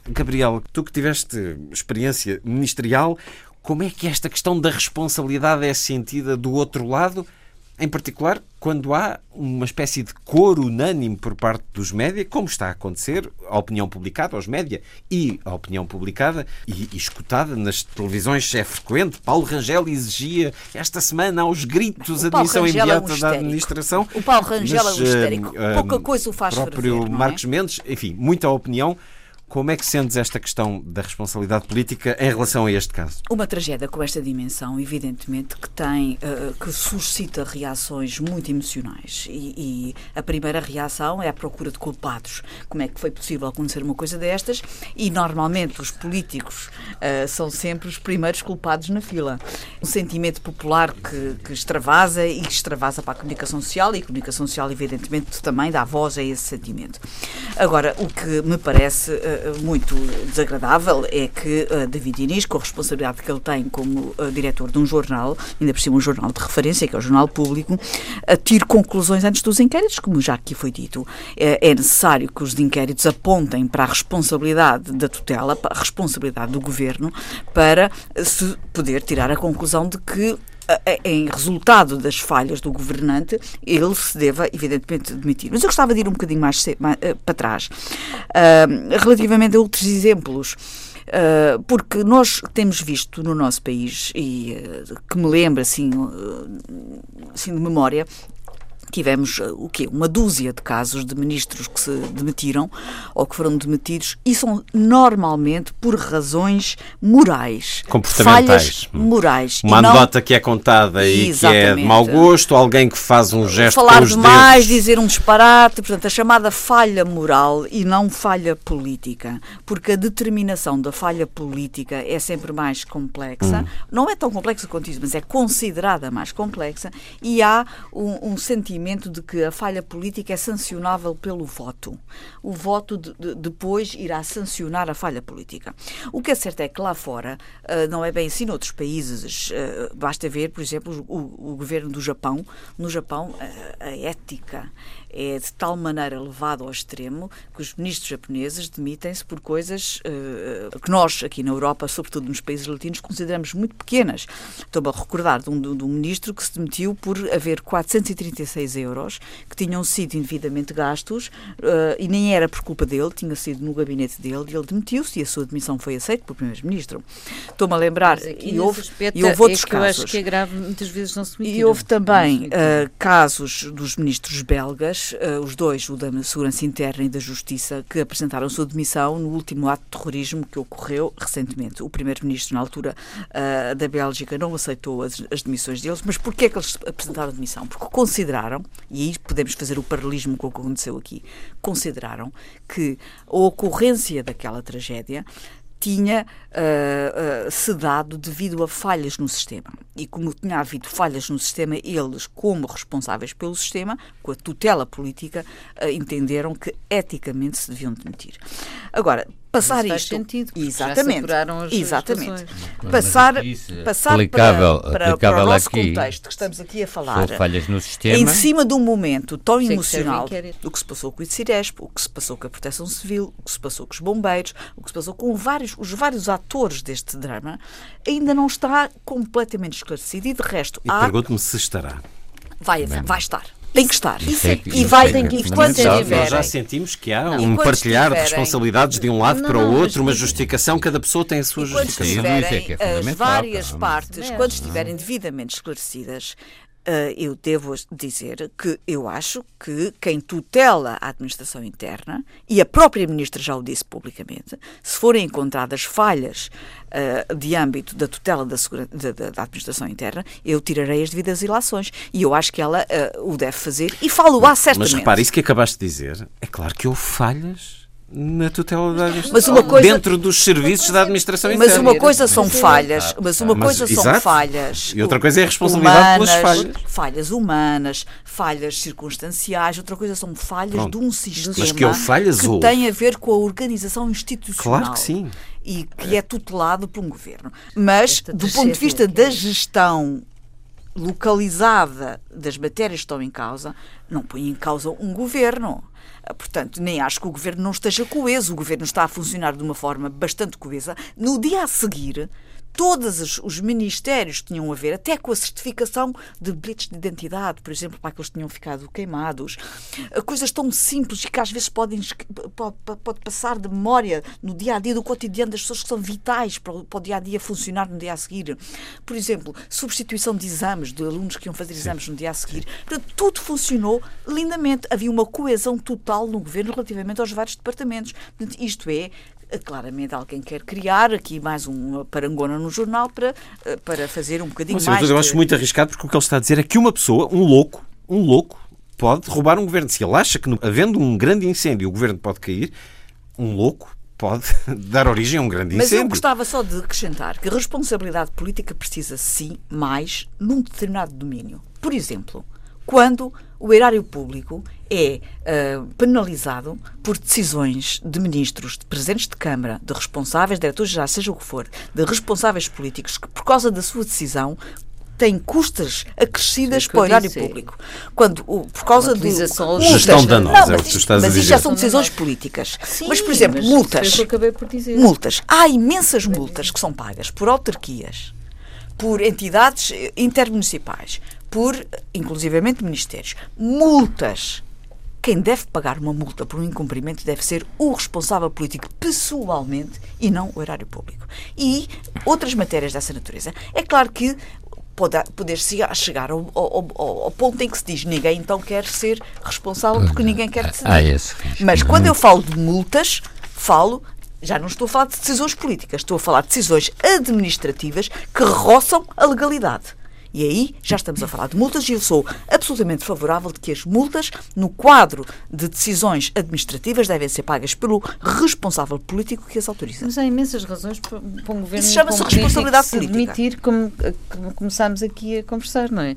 Gabriel, tu que tiveste experiência ministerial, como é que esta questão da responsabilidade é sentida do outro lado em particular quando há uma espécie de coro unânime por parte dos média, como está a acontecer, a opinião publicada aos média e a opinião publicada e, e escutada nas televisões é frequente. Paulo Rangel exigia esta semana aos gritos a admissão imediata é um da administração. O Paulo Rangel mas, é um histérico. Uh, Pouca coisa o faz próprio ferver, Marcos é? Mendes, enfim, muita opinião. Como é que sentes esta questão da responsabilidade política em relação a este caso? Uma tragédia com esta dimensão, evidentemente, que tem, uh, que suscita reações muito emocionais. E, e, a primeira reação é a procura de culpados. Como é que foi possível acontecer uma coisa destas? E normalmente os políticos uh, são sempre os primeiros culpados na fila. Um sentimento popular que, que extravasa e extravasa para a comunicação social e a comunicação social, evidentemente, também dá voz a esse sentimento. Agora, o que me parece. Uh, muito desagradável é que uh, David Inês, com a responsabilidade que ele tem como uh, diretor de um jornal, ainda por cima um jornal de referência, que é o Jornal Público, tire conclusões antes dos inquéritos, como já aqui foi dito. É, é necessário que os inquéritos apontem para a responsabilidade da tutela, para a responsabilidade do governo, para se poder tirar a conclusão de que em resultado das falhas do governante, ele se deva, evidentemente, demitir. Mas eu gostava de ir um bocadinho mais, mais uh, para trás. Uh, relativamente a outros exemplos. Uh, porque nós temos visto no nosso país, e que me lembra assim, assim de memória, tivemos eh, o quê? Uma dúzia de casos de ministros que se demitiram ou que foram demitidos e são normalmente por razões morais. Comportamentais. Falhas morais. Uma anedota não... que é contada e Exatamente. que é de mau gosto, alguém que faz um gesto Falar com os demais, dedos. dizer um disparate, portanto, a chamada falha moral e não falha política. Porque a determinação da falha política é sempre mais complexa. Hum. Não é tão complexa quanto isso, mas é considerada mais complexa e há um, um sentimento de que a falha política é sancionável pelo voto. O voto de, de, depois irá sancionar a falha política. O que é certo é que lá fora uh, não é bem assim noutros países. Uh, basta ver, por exemplo, o, o, governo do Japão. No Japão, uh, a ética é de tal maneira levado ao extremo que os ministros japoneses demitem-se por coisas uh, que nós, aqui na Europa, sobretudo nos países latinos, consideramos muito pequenas. Estou-me a recordar de um, de um, ministro que se demitiu por haver 436 euros que tinham sido indevidamente gastos uh, e nem era por culpa dele, tinha sido no gabinete dele e ele demitiu-se e a sua demissão foi aceita pelo primeiro-ministro. Estou-me a lembrar, e houve, e houve outros é casos. Acho que é grave, muitas vezes não se. E houve também uh, casos dos ministros belgas uh, os dois, o da Segurança Interna e da Justiça, que apresentaram sua demissão no último ato de terrorismo que ocorreu recentemente. O primeiro-ministro, na altura uh, da Bélgica, não aceitou as, as demissões deles, mas porquê é que eles apresentaram demissão? Porque consideraram, e aí podemos fazer o paralelismo com o que aconteceu aqui, consideraram que a ocorrência daquela tragédia tinha uh, uh, sedado devido a falhas no sistema. E como tinha havido falhas no sistema, eles, como responsáveis pelo sistema, com a tutela política, uh, entenderam que eticamente se deviam demitir. Agora, passar isto. sentido, exatamente. as exatamente. Passar, passar aplicável, para, para, para, o nosso aqui, contexto que estamos aqui a falar. falhas no sistema. Em cima de um momento tão emocional do que se passou com o ICIRESP, o que se passou com a Proteção Civil, o que se passou com os bombeiros, o que se passou com vários, os vários atores deste drama, ainda não está completamente esclarecido e de resto. E há... pergunto-me se estará. Vai, vai estar. Tem que estar. Isso é, e vai, tem que, e quando tiverem, Nós já sentimos que há um partilhar de responsabilidades de um lado não, para o outro, uma justificação, cada pessoa tem a sua justificação. Quando estiverem é as várias partes, quando estiverem devidamente esclarecidas, eu devo dizer que eu acho que quem tutela a administração interna, e a própria ministra já o disse publicamente, se forem encontradas falhas uh, de âmbito da tutela da, da, da, administração interna, eu tirarei as devidas ilações. E eu acho que ela uh, o deve fazer e falo-á certamente. Mas repare, isso que acabaste de dizer, é claro que houve falhas na tutela da administração. Mas uma coisa, dentro dos serviços da administração interna. Mas uma coisa são falhas, mas uma mas, coisa exato. são falhas. E outra coisa é a responsabilidade humanas, pelas falhas. Falhas humanas, falhas circunstanciais, outra coisa são falhas Pronto. de um sistema mas que, falhas que tem a ver com a organização institucional. Claro que sim. E que é tutelado por um governo. Mas, do ponto de vista da gestão localizada das matérias que estão em causa, não põe em causa um governo ah, portanto, nem acho que o governo não esteja coeso. O governo está a funcionar de uma forma bastante coesa. No dia a seguir, todos os ministérios tinham a ver, até com a certificação de bilhetes de identidade, por exemplo, para que eles tinham ficado queimados. Eh, coisas tão simples e que às vezes podem, pode, pode passar de memória no dia a dia do cotidiano das pessoas que são vitais para o, para o dia a dia funcionar no dia a seguir. Por exemplo, substituição de exames, de alunos que iam fazer exames no dia a seguir. Portanto, tudo funcionou lindamente. Havia uma coesão total no governo relativamente aos vários departamentos. Portanto, isto é, claramente alguém quer criar aqui mais uma parangona no jornal para, eh, para fazer um bocadinho Mas, mais. Eu acho muito arriscado porque o que ele está a dizer é que uma pessoa, um louco, um louco, pode roubar um governo. Se ele acha que, havendo um grande incêndio, o governo pode cair, um louco pode dar origem a um grande incêndio. Mas eu gostava só de acrescentar que a responsabilidade política precisa, sim, mais num determinado domínio. Por exemplo, quando o erário público é uh, penalizado por decisões de ministros, de presidentes de Câmara, de responsáveis, diretores gerais, seja o que for, de responsáveis políticos que, por causa da sua decisão, têm custas acrescidas para o erário público. Quando, por causa de gestão danosa, não, é o que tu estás mas a dizer. isto já são decisões políticas. Sim, mas, por exemplo, mas multas. Multas. Há imensas multas que são pagas por autarquias, por entidades intermunicipais, por, inclusivamente, ministérios. Multas. Quem deve pagar uma multa por um incumprimento deve ser o responsável político pessoalmente e não o erário público. E outras matérias dessa natureza. É claro que pode, poder chegar ao, ao, ao, ponto em que se diz ninguém então quer ser responsável porque ninguém quer decidir. Ah, esse Mas quando eu falo de multas, falo já não estou a falar de decisões políticas, estou a falar de decisões administrativas que roçam a legalidade. E aí já estamos a falar de multas e eu sou absolutamente favorável de que as multas, no quadro de decisões administrativas, devem ser pagas pelo responsável político que as autoriza. Mas há imensas razões para, um governo Isso chama-se responsabilidade política. Admitir, como, como começámos aqui a conversar, não é?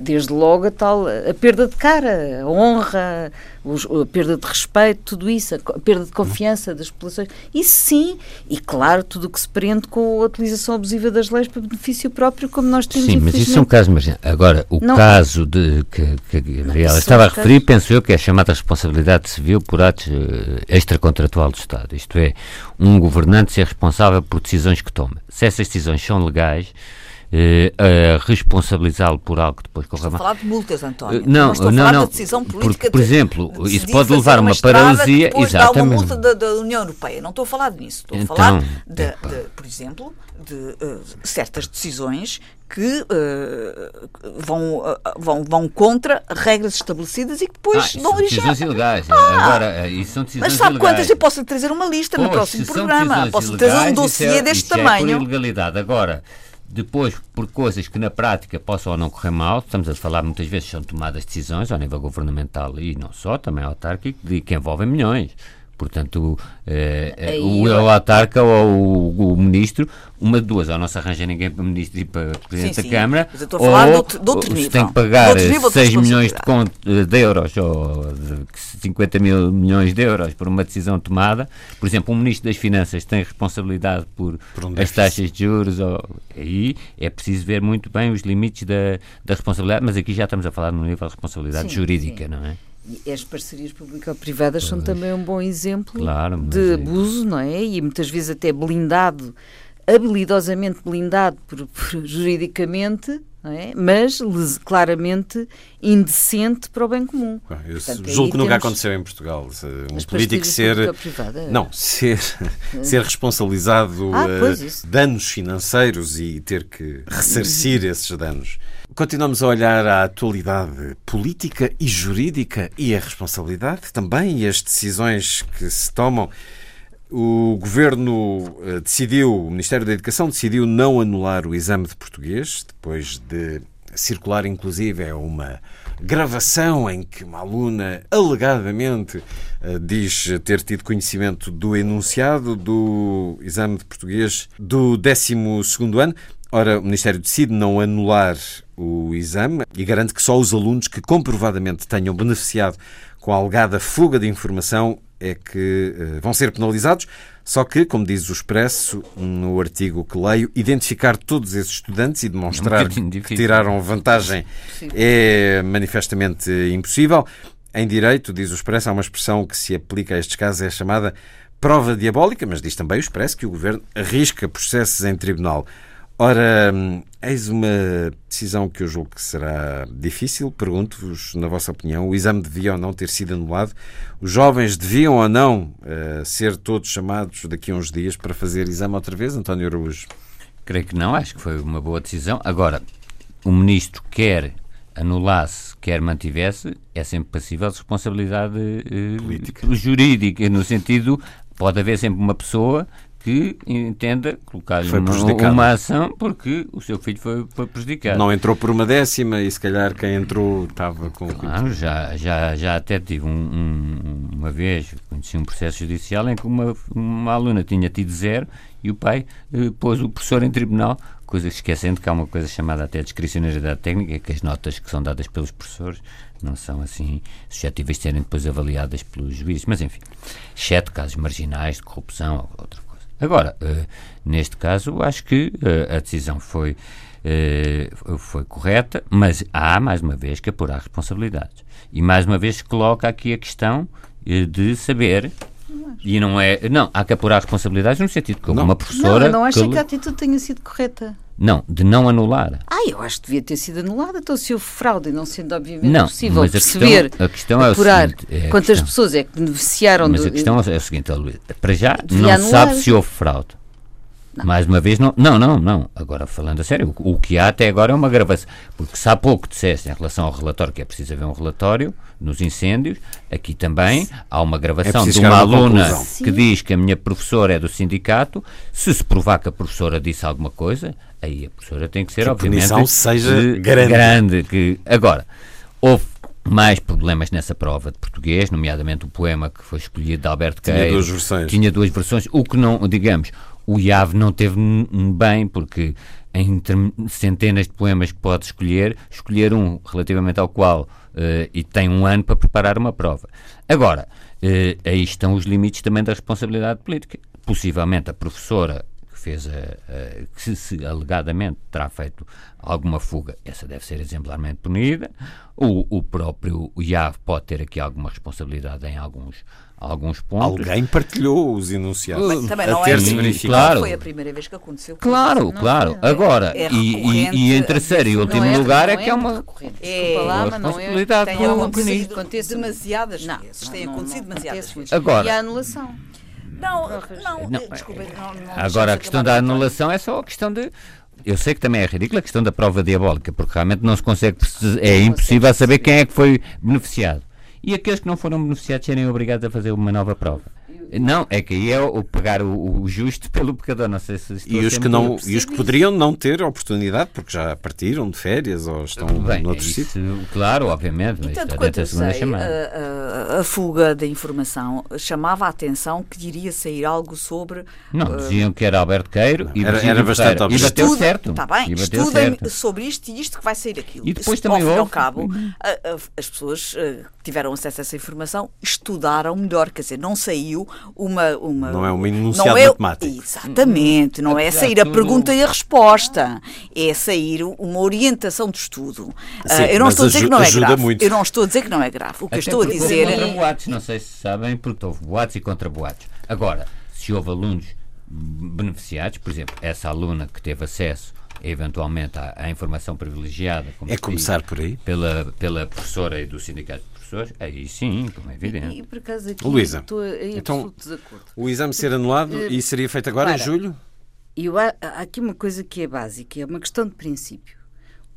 Desde logo a tal a perda de cara, a honra, a perda de respeito, tudo isso, a perda de confiança das populações. Isso sim, e claro, tudo o que se prende com a utilização abusiva das leis para benefício próprio, como nós temos Sim, mas isso são casos marginais. Agora, o não. caso de, que, que a Gabriela estava a referir, penso eu que é a chamada responsabilidade civil por atos uh, extracontratual do Estado. Isto é, um governante ser responsável por decisões que toma. Se essas decisões são legais, Uh, a responsabilizá-lo por algo que depois corra mal. Estou a falar de multas, António. Uh, não, não, não, não. decisão política por, por exemplo, de, isso pode levar a uma, uma paralisia. Exatamente. Dá uma multa da, da, União Europeia. Não estou a falar nisso. Estou então, a falar, de, de, por exemplo, de uh, certas decisões que uh, vão, uh, vão, vão contra regras estabelecidas e que depois ah, dão. Decisões ilegais. Ah, Agora, isso são decisões mas sabe ilegais. quantas? Eu posso trazer uma lista no próximo programa. Posso trazer um dossiê é, deste isso tamanho. É por ilegalidade. Agora, depois, por coisas que na prática possam ou não correr mal, estamos a falar muitas vezes são tomadas decisões ao nível governamental e não só, também autárquico, de que envolvem milhões. Portanto, eh, o, o autarca ou o, o, ministro, uma de duas, ou não se arranja ninguém para ministro e para presidente sim, da Câmara, ou se tem que pagar 6 milhões de, conto, de, euros ou de 50 mil milhões de euros por uma decisão tomada. Por exemplo, um ministro das Finanças tem responsabilidade por, por um as taxas de juros, ou, aí é preciso ver muito bem os limites da, da responsabilidade, mas aqui já estamos a falar no nível de responsabilidade sim, jurídica, sim. não é? E as parcerias público-privadas são também um bom exemplo claro, de é abuso, não é? E muitas vezes até blindado, habilidosamente blindado por, por juridicamente, é? mas claramente indecente para o bem comum. Eu Portanto, julgo que nunca aconteceu em Portugal. Um político ser. Não, ser, ser responsabilizado ah, uh, danos financeiros e ter que ressarcir esses danos. Continuamos a olhar à atualidade política e jurídica e a responsabilidade também e as decisões que se tomam. O governo eh, decidiu, o Ministério da Educação decidiu não anular o exame de português, depois de circular, inclusive, é uma gravação em que uma aluna alegadamente eh, diz ter tido conhecimento do enunciado do exame de português do 12 ano. Ora, o Ministério decide não anular o exame e garante que só os alunos que comprovadamente tenham beneficiado com a alegada fuga de informação é que uh, vão ser penalizados. Só que, como diz o Expresso, no artigo que leio, identificar todos esses estudantes e demonstrar é um que tiraram vantagem é manifestamente impossível. Em direito, diz o Expresso, há uma expressão que se aplica a estes casos, é chamada prova diabólica, mas diz também o Expresso que o Governo arrisca processos em tribunal. Ora, eis uma decisão que eu julgo que será difícil. Pergunto-vos, na vossa opinião, o exame devia ou não ter sido anulado? Os jovens deviam ou não uh, ser todos chamados daqui a uns dias para fazer exame outra vez, António Araújo? Creio que não, acho que foi uma boa decisão. Agora, o ministro quer anulasse, quer mantivesse, é sempre passível de responsabilidade uh, política, jurídica, no sentido, pode haver sempre uma pessoa que entenda colocar-lhe uma, uma, ação porque o seu filho foi, foi, prejudicado. Não entrou por uma décima e se calhar quem entrou estava com... Claro, já, já, já até tive um, um, uma vez, conheci um processo judicial em que uma, uma aluna tinha tido zero e o pai eh, pôs o professor em tribunal, coisa esquecendo que há uma coisa chamada até discricionariedade técnica, que as notas que são dadas pelos professores não são assim suscetíveis de serem depois avaliadas pelos juízes, mas enfim, exceto casos marginais de corrupção ou outra Agora, uh, neste caso, acho que uh, a decisão foi, uh, foi correta, mas há, mais uma vez, que apurar responsabilidades. E, mais uma vez, coloca aqui a questão de saber e não é. Não, há que apurar responsabilidades no sentido que uma professora. Não, eu não acho que, que a atitude tenha sido correta. Não, de não anular. Ah, eu acho que devia ter sido anulada. Então, se houve fraude e não sendo obviamente não, possível mas perceber, a questão, a questão é apurar seguinte, é quantas questão. pessoas é que beneficiaram Mas do, a questão é o seguinte, Luís, para já não anular. sabe se houve fraude. Não. Mais uma vez, não, não, não, não. Agora, falando a sério, o, o, que há até agora é uma gravação. Porque se há pouco disseste em relação ao relatório, que é preciso haver um relatório nos incêndios, aqui também há uma gravação é de uma aluna que diz que a minha professora é do sindicato. Se se provar que a professora disse alguma coisa, aí a professora tem que ser, que obviamente, a seja grande. grande que, agora, houve mais problemas nessa prova de português, nomeadamente o poema que foi escolhido de Alberto Queiro. Tinha duas versões. Tinha duas versões, o que não, digamos, o IAV não teve bem, porque entre centenas de poemas que pode escolher, escolher um relativamente ao qual uh, e tem um ano para preparar uma prova. Agora, uh, aí estão os limites também da responsabilidade política. Possivelmente a professora fez a, a, que se, se, alegadamente terá feito alguma fuga, essa deve ser exemplarmente punida. O, o próprio IAV pode ter aqui alguma responsabilidade em alguns alguns pontos. Alguém partilhou os enunciados. Mas também não, é, sim, claro. foi a primeira vez que aconteceu. Claro, claro. Agora, é e, e, em terceiro e último é, lugar é que é uma é, lá, mas não é, tem acontecido demasiadas não, vezes. Tem acontecido demasiadas vezes. Agora, e a anulação? Não, não, não, desculpa, não, não Agora, a questão da anulação é só a questão de eu sei que também é ridícula a questão da prova diabólica, porque realmente não se consegue, é impossível saber quem é que foi beneficiado. E aqueles que não foram beneficiados serem obrigados a fazer uma nova prova. Não, é que aí é o pegar o, o justo pelo pecador, não sei se e os que não E os que poderiam não ter oportunidade, porque já partiram de férias ou estão Bem, noutro é sítio. Claro, obviamente. E tanto quanto eu sei, a, a, a, fuga da informação chamava a atenção que iria sair algo sobre... Não, uh, diziam que era Alberto Queiro e era, era bastante E bateu certo. Está bem, estudem sobre isto e isto que vai sair aquilo. E depois também ao houve... cabo, as pessoas uh, tiveram acesso a essa informação estudaram melhor, quer dizer, não saiu uma. uma não é uma enunciado não é, matemático. Exatamente, não é sair a pergunta e a resposta, é sair uma orientação de estudo. Sim, uh, eu não estou a dizer que não é grave. Muito. Eu não estou a dizer que não é grave. O que Até eu estou a dizer. Contra boatos, não sei se sabem, porque houve boatos e contra boatos. Agora, se houve alunos beneficiados, por exemplo, essa aluna que teve acesso eventualmente à, à informação privilegiada, é começar por aí pela, pela professora e do sindicato professores, aí sim, como é evidente. E, e por acaso aqui Luísa, estou em então, desacordo. O exame ser anulado uh, e seria feito agora para, em julho? Eu, há, há aqui uma coisa que é básica, é uma questão de princípio.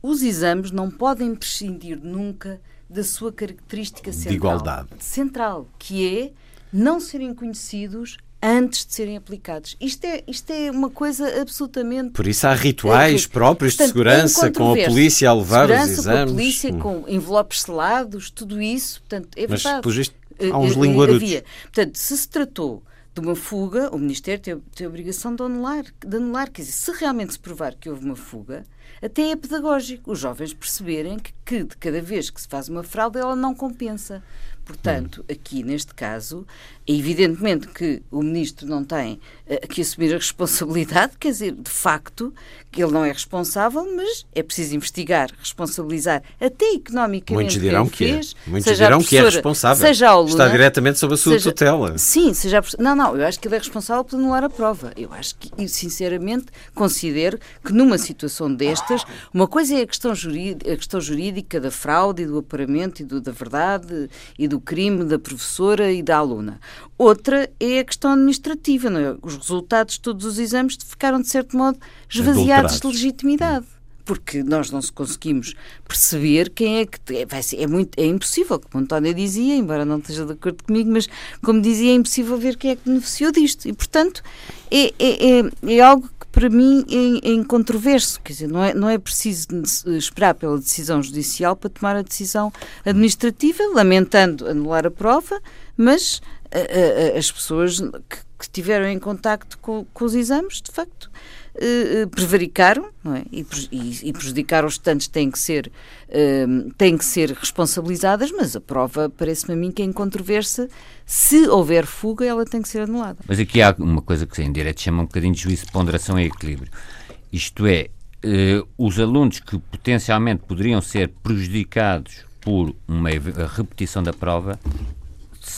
Os exames não podem prescindir nunca da sua característica central. De igualdade. Central, que é não serem conhecidos antes de serem aplicados. Isto é, isto é uma coisa absolutamente. Por isso há rituais próprios Portanto, de segurança, com a polícia a levar segurança, os exames. Com a polícia, com envelopes selados, tudo isso. Portanto, é Mas, verdade. Mas, isto, há uns uh, linguarudos. Havia. Portanto, se se tratou de uma fuga, o Ministério tem, tem a obrigação de anular, de anular. Quer dizer, se realmente se provar que houve uma fuga, até é pedagógico os jovens perceberem que, que de cada vez que se faz uma fraude ela não compensa Portanto, aqui neste caso, é evidentemente que o ministro não tem uh, que assumir a responsabilidade, quer dizer, de facto, que ele não é responsável, mas é preciso investigar, responsabilizar, até economicamente. Muitos dirão que, é. fez, Muitos dirão que é responsável. Seja aluna, Está diretamente sob a sua seja, tutela. Sim, seja Não, não, eu acho que ele é responsável por anular a prova. Eu acho que, sinceramente, considero que numa situação destas, uma coisa é a questão jurídica, a questão jurídica da fraude e do aparamento e do, da verdade e do crime da professora e da aluna. Outra é a questão administrativa, não é? Os resultados de todos os exames ficaram, de certo modo, esvaziados de legitimidade porque nós não conseguimos perceber quem é que é, muito é impossível, como António dizia, embora não esteja de acordo comigo, mas como dizia, é impossível ver quem é que beneficiou disto. E portanto é, é, é, é algo que para mim é, é incontroverso, quer dizer, não é, não é preciso esperar pela decisão judicial para tomar a decisão administrativa, lamentando anular a prova, mas a, a, as pessoas que, que tiveram em contacto com, com os exames, de facto, uh, prevaricaram não é? e, e, e prejudicaram os estudantes têm que ser uh, têm que ser responsabilizadas, mas a prova parece-me a mim que é incontroversa. Se houver fuga, ela tem que ser anulada. Mas aqui há uma coisa que em direito chama um bocadinho de juízo de ponderação e equilíbrio. Isto é, uh, os alunos que potencialmente poderiam ser prejudicados por uma repetição da prova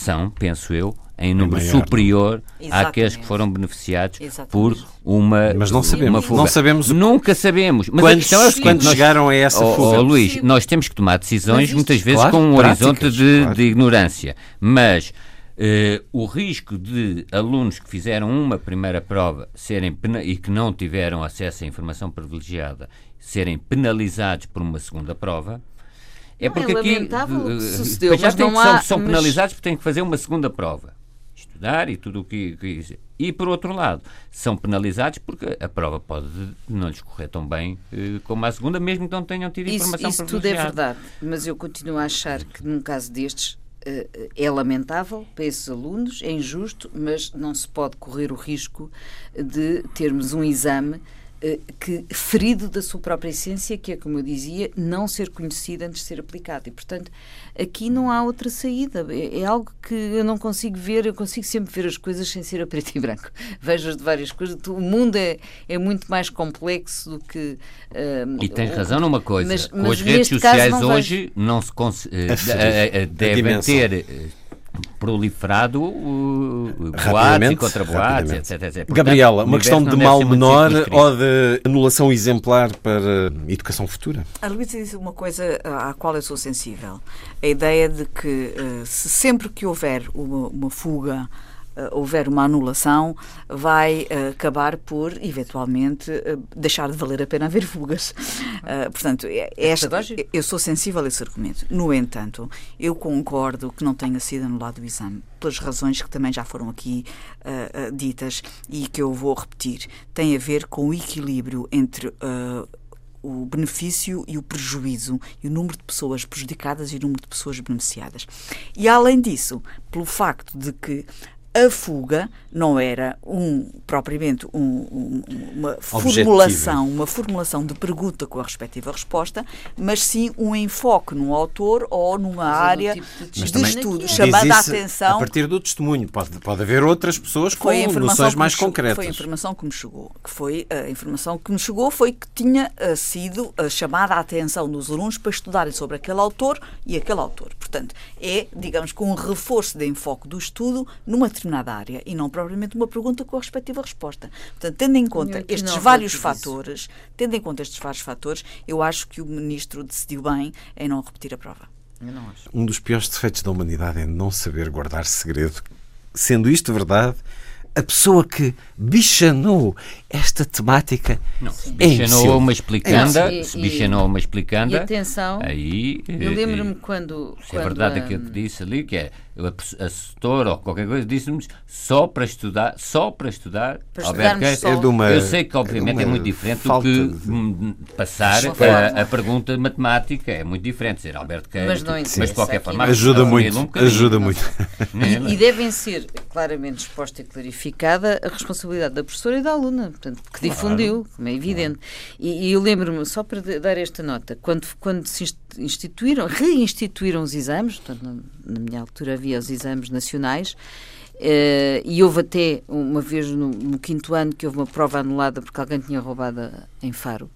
são, penso eu, em número é superior Exatamente. àqueles que foram beneficiados Exatamente. por uma Mas não sabemos, uma fuga. não sabemos o... Nunca sabemos. Mas quando, a questão é o seguinte, chegaram a essa oh, fuga. Oh, Luís, nós temos que tomar decisões muitas vezes claro, com um práticas, horizonte de, claro. de, ignorância. Mas Uh, o risco de alunos que fizeram uma primeira prova serem e que não tiveram acesso à informação privilegiada serem penalizados por uma segunda prova é porque é aqui uh, sucedeu, já tem, são, são mas... penalizados porque têm que fazer uma segunda prova. Estudar e tudo o que, que, E, por outro lado, são penalizados porque a prova pode não lhes correr tão bem eh, como a segunda, mesmo que não tenham tido isso, informação Isso tudo é verdade, mas eu continuo a achar que num caso destes é lamentável para esses alunos, é injusto, mas não se pode correr o risco de termos um exame que ferido da sua própria essência, que é, como eu dizia, não ser conhecido antes de ser aplicado. E, portanto, aqui não há outra saída. É, é, algo que eu não consigo ver, eu consigo sempre ver as coisas sem ser a preto e branco. Vejo-as de várias coisas. O mundo é, é muito mais complexo do que. Uh, e tens razão numa coisa. Mas, mas Com as redes sociais não hoje vejo. não se cons... uh, devem ter proliferado uh, boates e contra-boates, etc, etc. Portanto, Gabriela, uma questão de mal menor ou de anulação exemplar para educação futura? A Luísa disse uma coisa à qual eu sou sensível. A ideia de que uh, se sempre que houver uma, uma fuga uh, houver uma anulação, vai uh, acabar por, eventualmente, uh, deixar de valer a pena haver fugas. portanto, é, é esta, eu sou sensível a esse argumento. No entanto, eu concordo que não tenha sido anulado o exame, pelas razões que também já foram aqui ditas e que eu vou repetir. Tem a ver com o equilíbrio entre o benefício e o prejuízo, e o número de pessoas prejudicadas e o número de pessoas beneficiadas. E além disso, pelo facto de que a fuga não era um propriamente um, um, uma formulação, uma formulação de pergunta com a respectiva resposta, mas sim um enfoque num autor ou numa mas área tipo de, de estudo, chamando a atenção. A partir do testemunho, pode, pode haver outras pessoas com noções mais concretas. Foi a informação que me chegou, que foi a informação que me chegou foi que tinha uh, sido uh, chamada a atenção dos alunos para estudarem sobre aquele autor e aquele autor. Portanto, é, digamos, com um reforço de enfoque do estudo numa determinada área e não propriamente uma pergunta com a respectiva resposta. Portanto, tendo em conta estes vários fatores, tendo em conta estes vários fatores, eu acho que o ministro decidiu bem em não repetir a prova. Um dos piores defeitos da humanidade é não saber guardar segredo. Sendo isto verdade, a pessoa que bichanou esta temática não, se é bichanou uma explicanda, é, se bichanou uma explicanda, e atenção, aí, eu lembro-me quando... Se é quando, é verdade um, aquilo que disse ali, que é a assessor ou qualquer coisa, disse-nos só para estudar, só para estudar, para Alberto, é, é uma, eu sei que obviamente é, é muito diferente do que de... passar a, a, pergunta matemática, é muito diferente dizer Alberto Queiro, mas, não, mas de qualquer forma ajuda muito, ajuda muito. E, e devem ser claramente exposta e clarificada a responsabilidade da professora e da aluna, portanto, que difundiu, como é evidente. E, e eu lembro-me, só para dar esta nota, quando, quando se instituíram, reinstituíram os exames, portanto, na, na minha altura havia os exames nacionais, Uh, e houve até uma vez no, no, quinto ano que houve uma prova anulada porque alguém tinha roubado em Faro.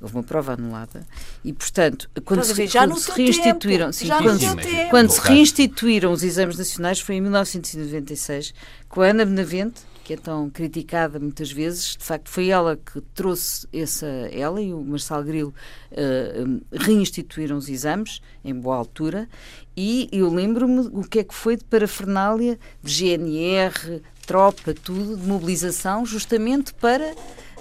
Houve uma prova anulada. E, portanto, quando, se, já quando se reinstituíram, tempo, sim, já quando, quando se reinstituíram os exames nacionais foi em 1996, com a Ana Benavente, que é tão criticada muitas vezes, de facto foi ela que trouxe essa, ela e o Marcelo Grilo uh, reinstituíram os exames em boa altura. E eu lembro-me o que é que foi de parafernália de GNR, tropa, tudo, de mobilização, justamente para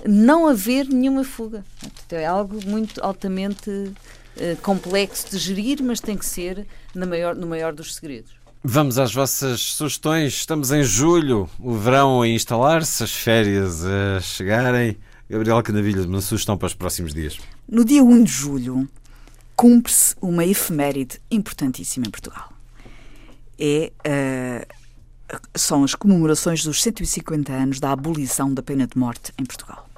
não haver nenhuma fuga. É algo muito altamente uh, complexo de gerir, mas tem que ser no maior, no maior dos segredos. Vamos às vossas sugestões. Estamos em julho, o verão a instalar-se, as férias a chegarem. Gabriel Canavilhas, uma sugestão para os próximos dias. No dia 1 de julho, cumpre-se uma efeméride importantíssima em Portugal. É, uh, são as comemorações dos 150 anos da abolição da pena de morte em Portugal.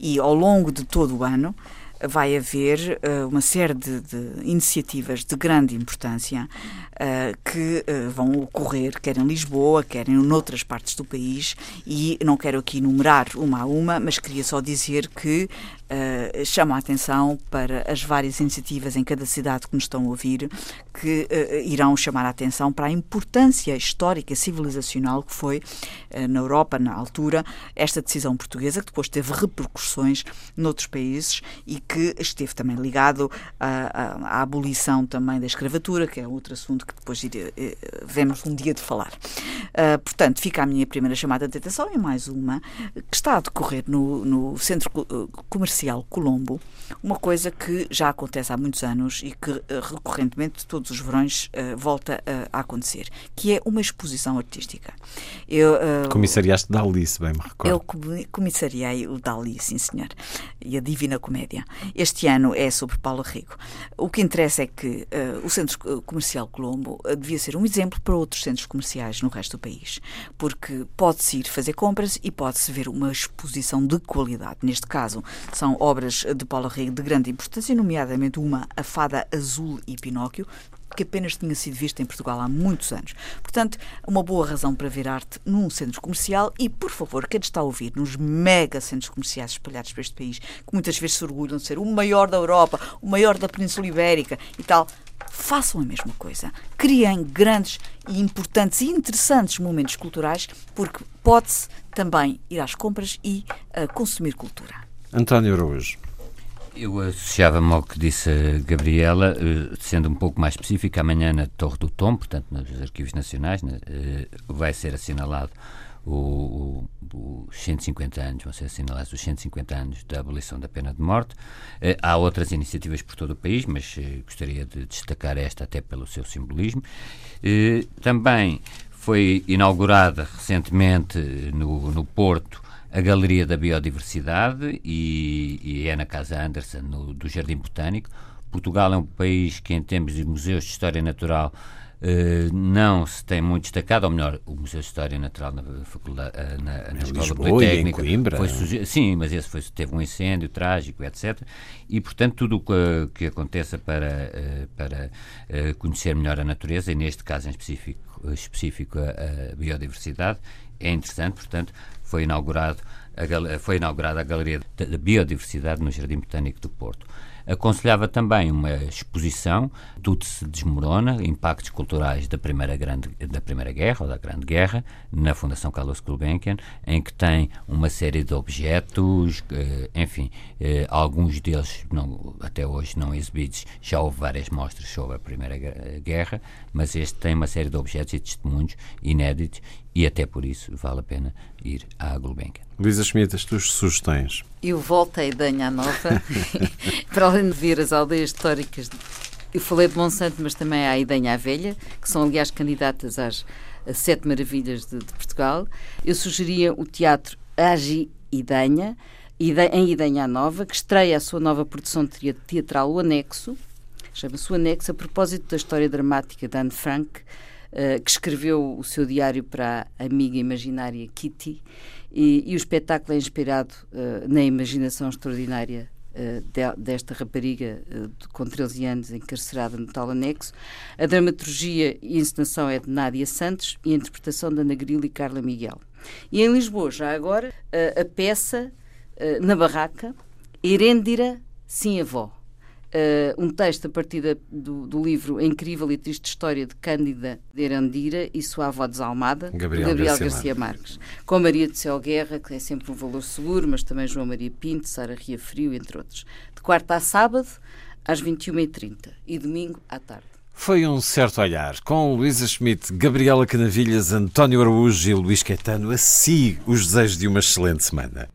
E ao longo de todo o ano vai haver uh, uma série de, de, iniciativas de grande importância uh, que uh, vão ocorrer, quer em Lisboa, quer em noutras partes do país, e não quero aqui enumerar uma a uma, mas queria só dizer que uh, chama a atenção para as várias iniciativas em cada cidade que nos estão a ouvir, que uh, irão chamar a atenção para a importância histórica e civilizacional que foi uh, na Europa, na altura, esta decisão portuguesa, que depois teve repercussões noutros países e que esteve também ligado à, à, à abolição também da escravatura, que é outro assunto que depois vemos um dia de falar. portanto, fica a minha primeira chamada de atenção e mais uma que está a decorrer no, no Centro Comercial Comercial Colombo, uma coisa que já acontece há muitos anos e que eh, recorrentemente todos os verões uh, volta uh, a acontecer, que é uma exposição artística. Eu, uh, Comissariaste Dali, se bem me recordo. Eu comissariei o Dali, sim senhor, e a Divina Comédia. Este ano é sobre Paulo Rico. O que interessa é que uh, o Centro Comercial Colombo devia ser um exemplo para outros centros comerciais no resto do país, porque pode-se ir fazer compras e pode-se ver uma exposição de qualidade. Neste caso, são são obras de Paulo Rego de grande importância, nomeadamente uma, A Fada Azul e Pinóquio, que apenas tinha sido vista em Portugal há muitos anos. Portanto, uma boa razão para ver arte num centro comercial e, por favor, quem está a ouvir nos mega centros comerciais espalhados por este país, que muitas vezes se orgulham de ser o maior da Europa, o maior da Península Ibérica e tal, façam a mesma coisa. Criem grandes e importantes e interessantes momentos culturais, porque pode-se também ir às compras e uh, consumir cultura. António Araújo. Eu associava-me ao que disse a Gabriela, eh, sendo um pouco mais específico, amanhã na Torre do Tom, portanto nos Arquivos Nacionais, né, eh, vai ser assinalado o, o, os 150 anos, vão ser assinalados os 150 anos da abolição da pena de morte. Eh, há outras iniciativas por todo o país, mas gostaria de destacar esta até pelo seu simbolismo. Também foi inaugurada recentemente no, no Porto a Galeria da Biodiversidade e, e é na Casa Anderson, no, do Jardim Botânico. Portugal é um país que, em termos de museus de história natural, Uh, não se tem muito destacado, ou melhor, o Museu de História Natural na, faculdade, eh, na, na Escola Lisboa Politécnica. Em Coimbra. Foi sim, mas esse foi, teve um incêndio trágico, etc. E, portanto, tudo o que, que aconteça para, uh, para conhecer melhor a natureza, e neste caso em específico, específico a, a biodiversidade, é interessante, portanto, foi, inaugurado a, foi inaugurada a Galeria da Biodiversidade no Jardim Botânico do Porto. Aconselhava também uma exposição, Tudo se desmorona, impactos culturais da Primeira, grande, da primeira Guerra, ou da Grande Guerra, na Fundação Carlos Gulbenkian, em que tem uma série de objetos, eh, enfim, eh, alguns deles não, até hoje não exibidos, já houve várias mostras sobre a Primeira Guerra, mas este tem uma série de objetos e testemunhos inéditos e até por isso vale a pena ir à Gulbenkian. Luísa Schmidt, as tuas sugestões? Eu voltei da Anha Nova, para além de ver as aldeias históricas, eu falei de Monsanto, mas também há a Idanha Velha, que são aliás candidatas às, às Sete Maravilhas de, de, Portugal. Eu sugeria o teatro Agi Idanha, em Idanha Nova, que estreia a sua nova produção teatral, O Anexo, chama-se O Anexo, a propósito da história dramática de Anne Frank, uh, que escreveu o seu diário para a amiga imaginária Kitty, e, e o espetáculo é inspirado uh, na imaginação extraordinária uh, de, desta rapariga uh, com 13 anos encarcerada no tal anexo. A dramaturgia e encenação é de Nádia Santos e a interpretação de Ana Grilo e Carla Miguel. E em Lisboa, já agora, a peça na barraca, Herêndira Sim Avó. Uh, um texto a partir da, do, do, livro A Incrível e Triste História de Cândida de Erandira e sua avó desalmada, Gabriel, Gabriel Garcia, Garcia Marques. Com Maria de Céu Guerra, que é sempre um valor seguro, mas também João Maria Pinto, Sara Ria Frio, entre outros. De quarta a sábado, às 21h30 e domingo à tarde. Foi um certo olhar, com Luísa Schmidt, Gabriela Canavilhas, António Araújo e Luís Caetano. Assim, os desejos de uma excelente semana.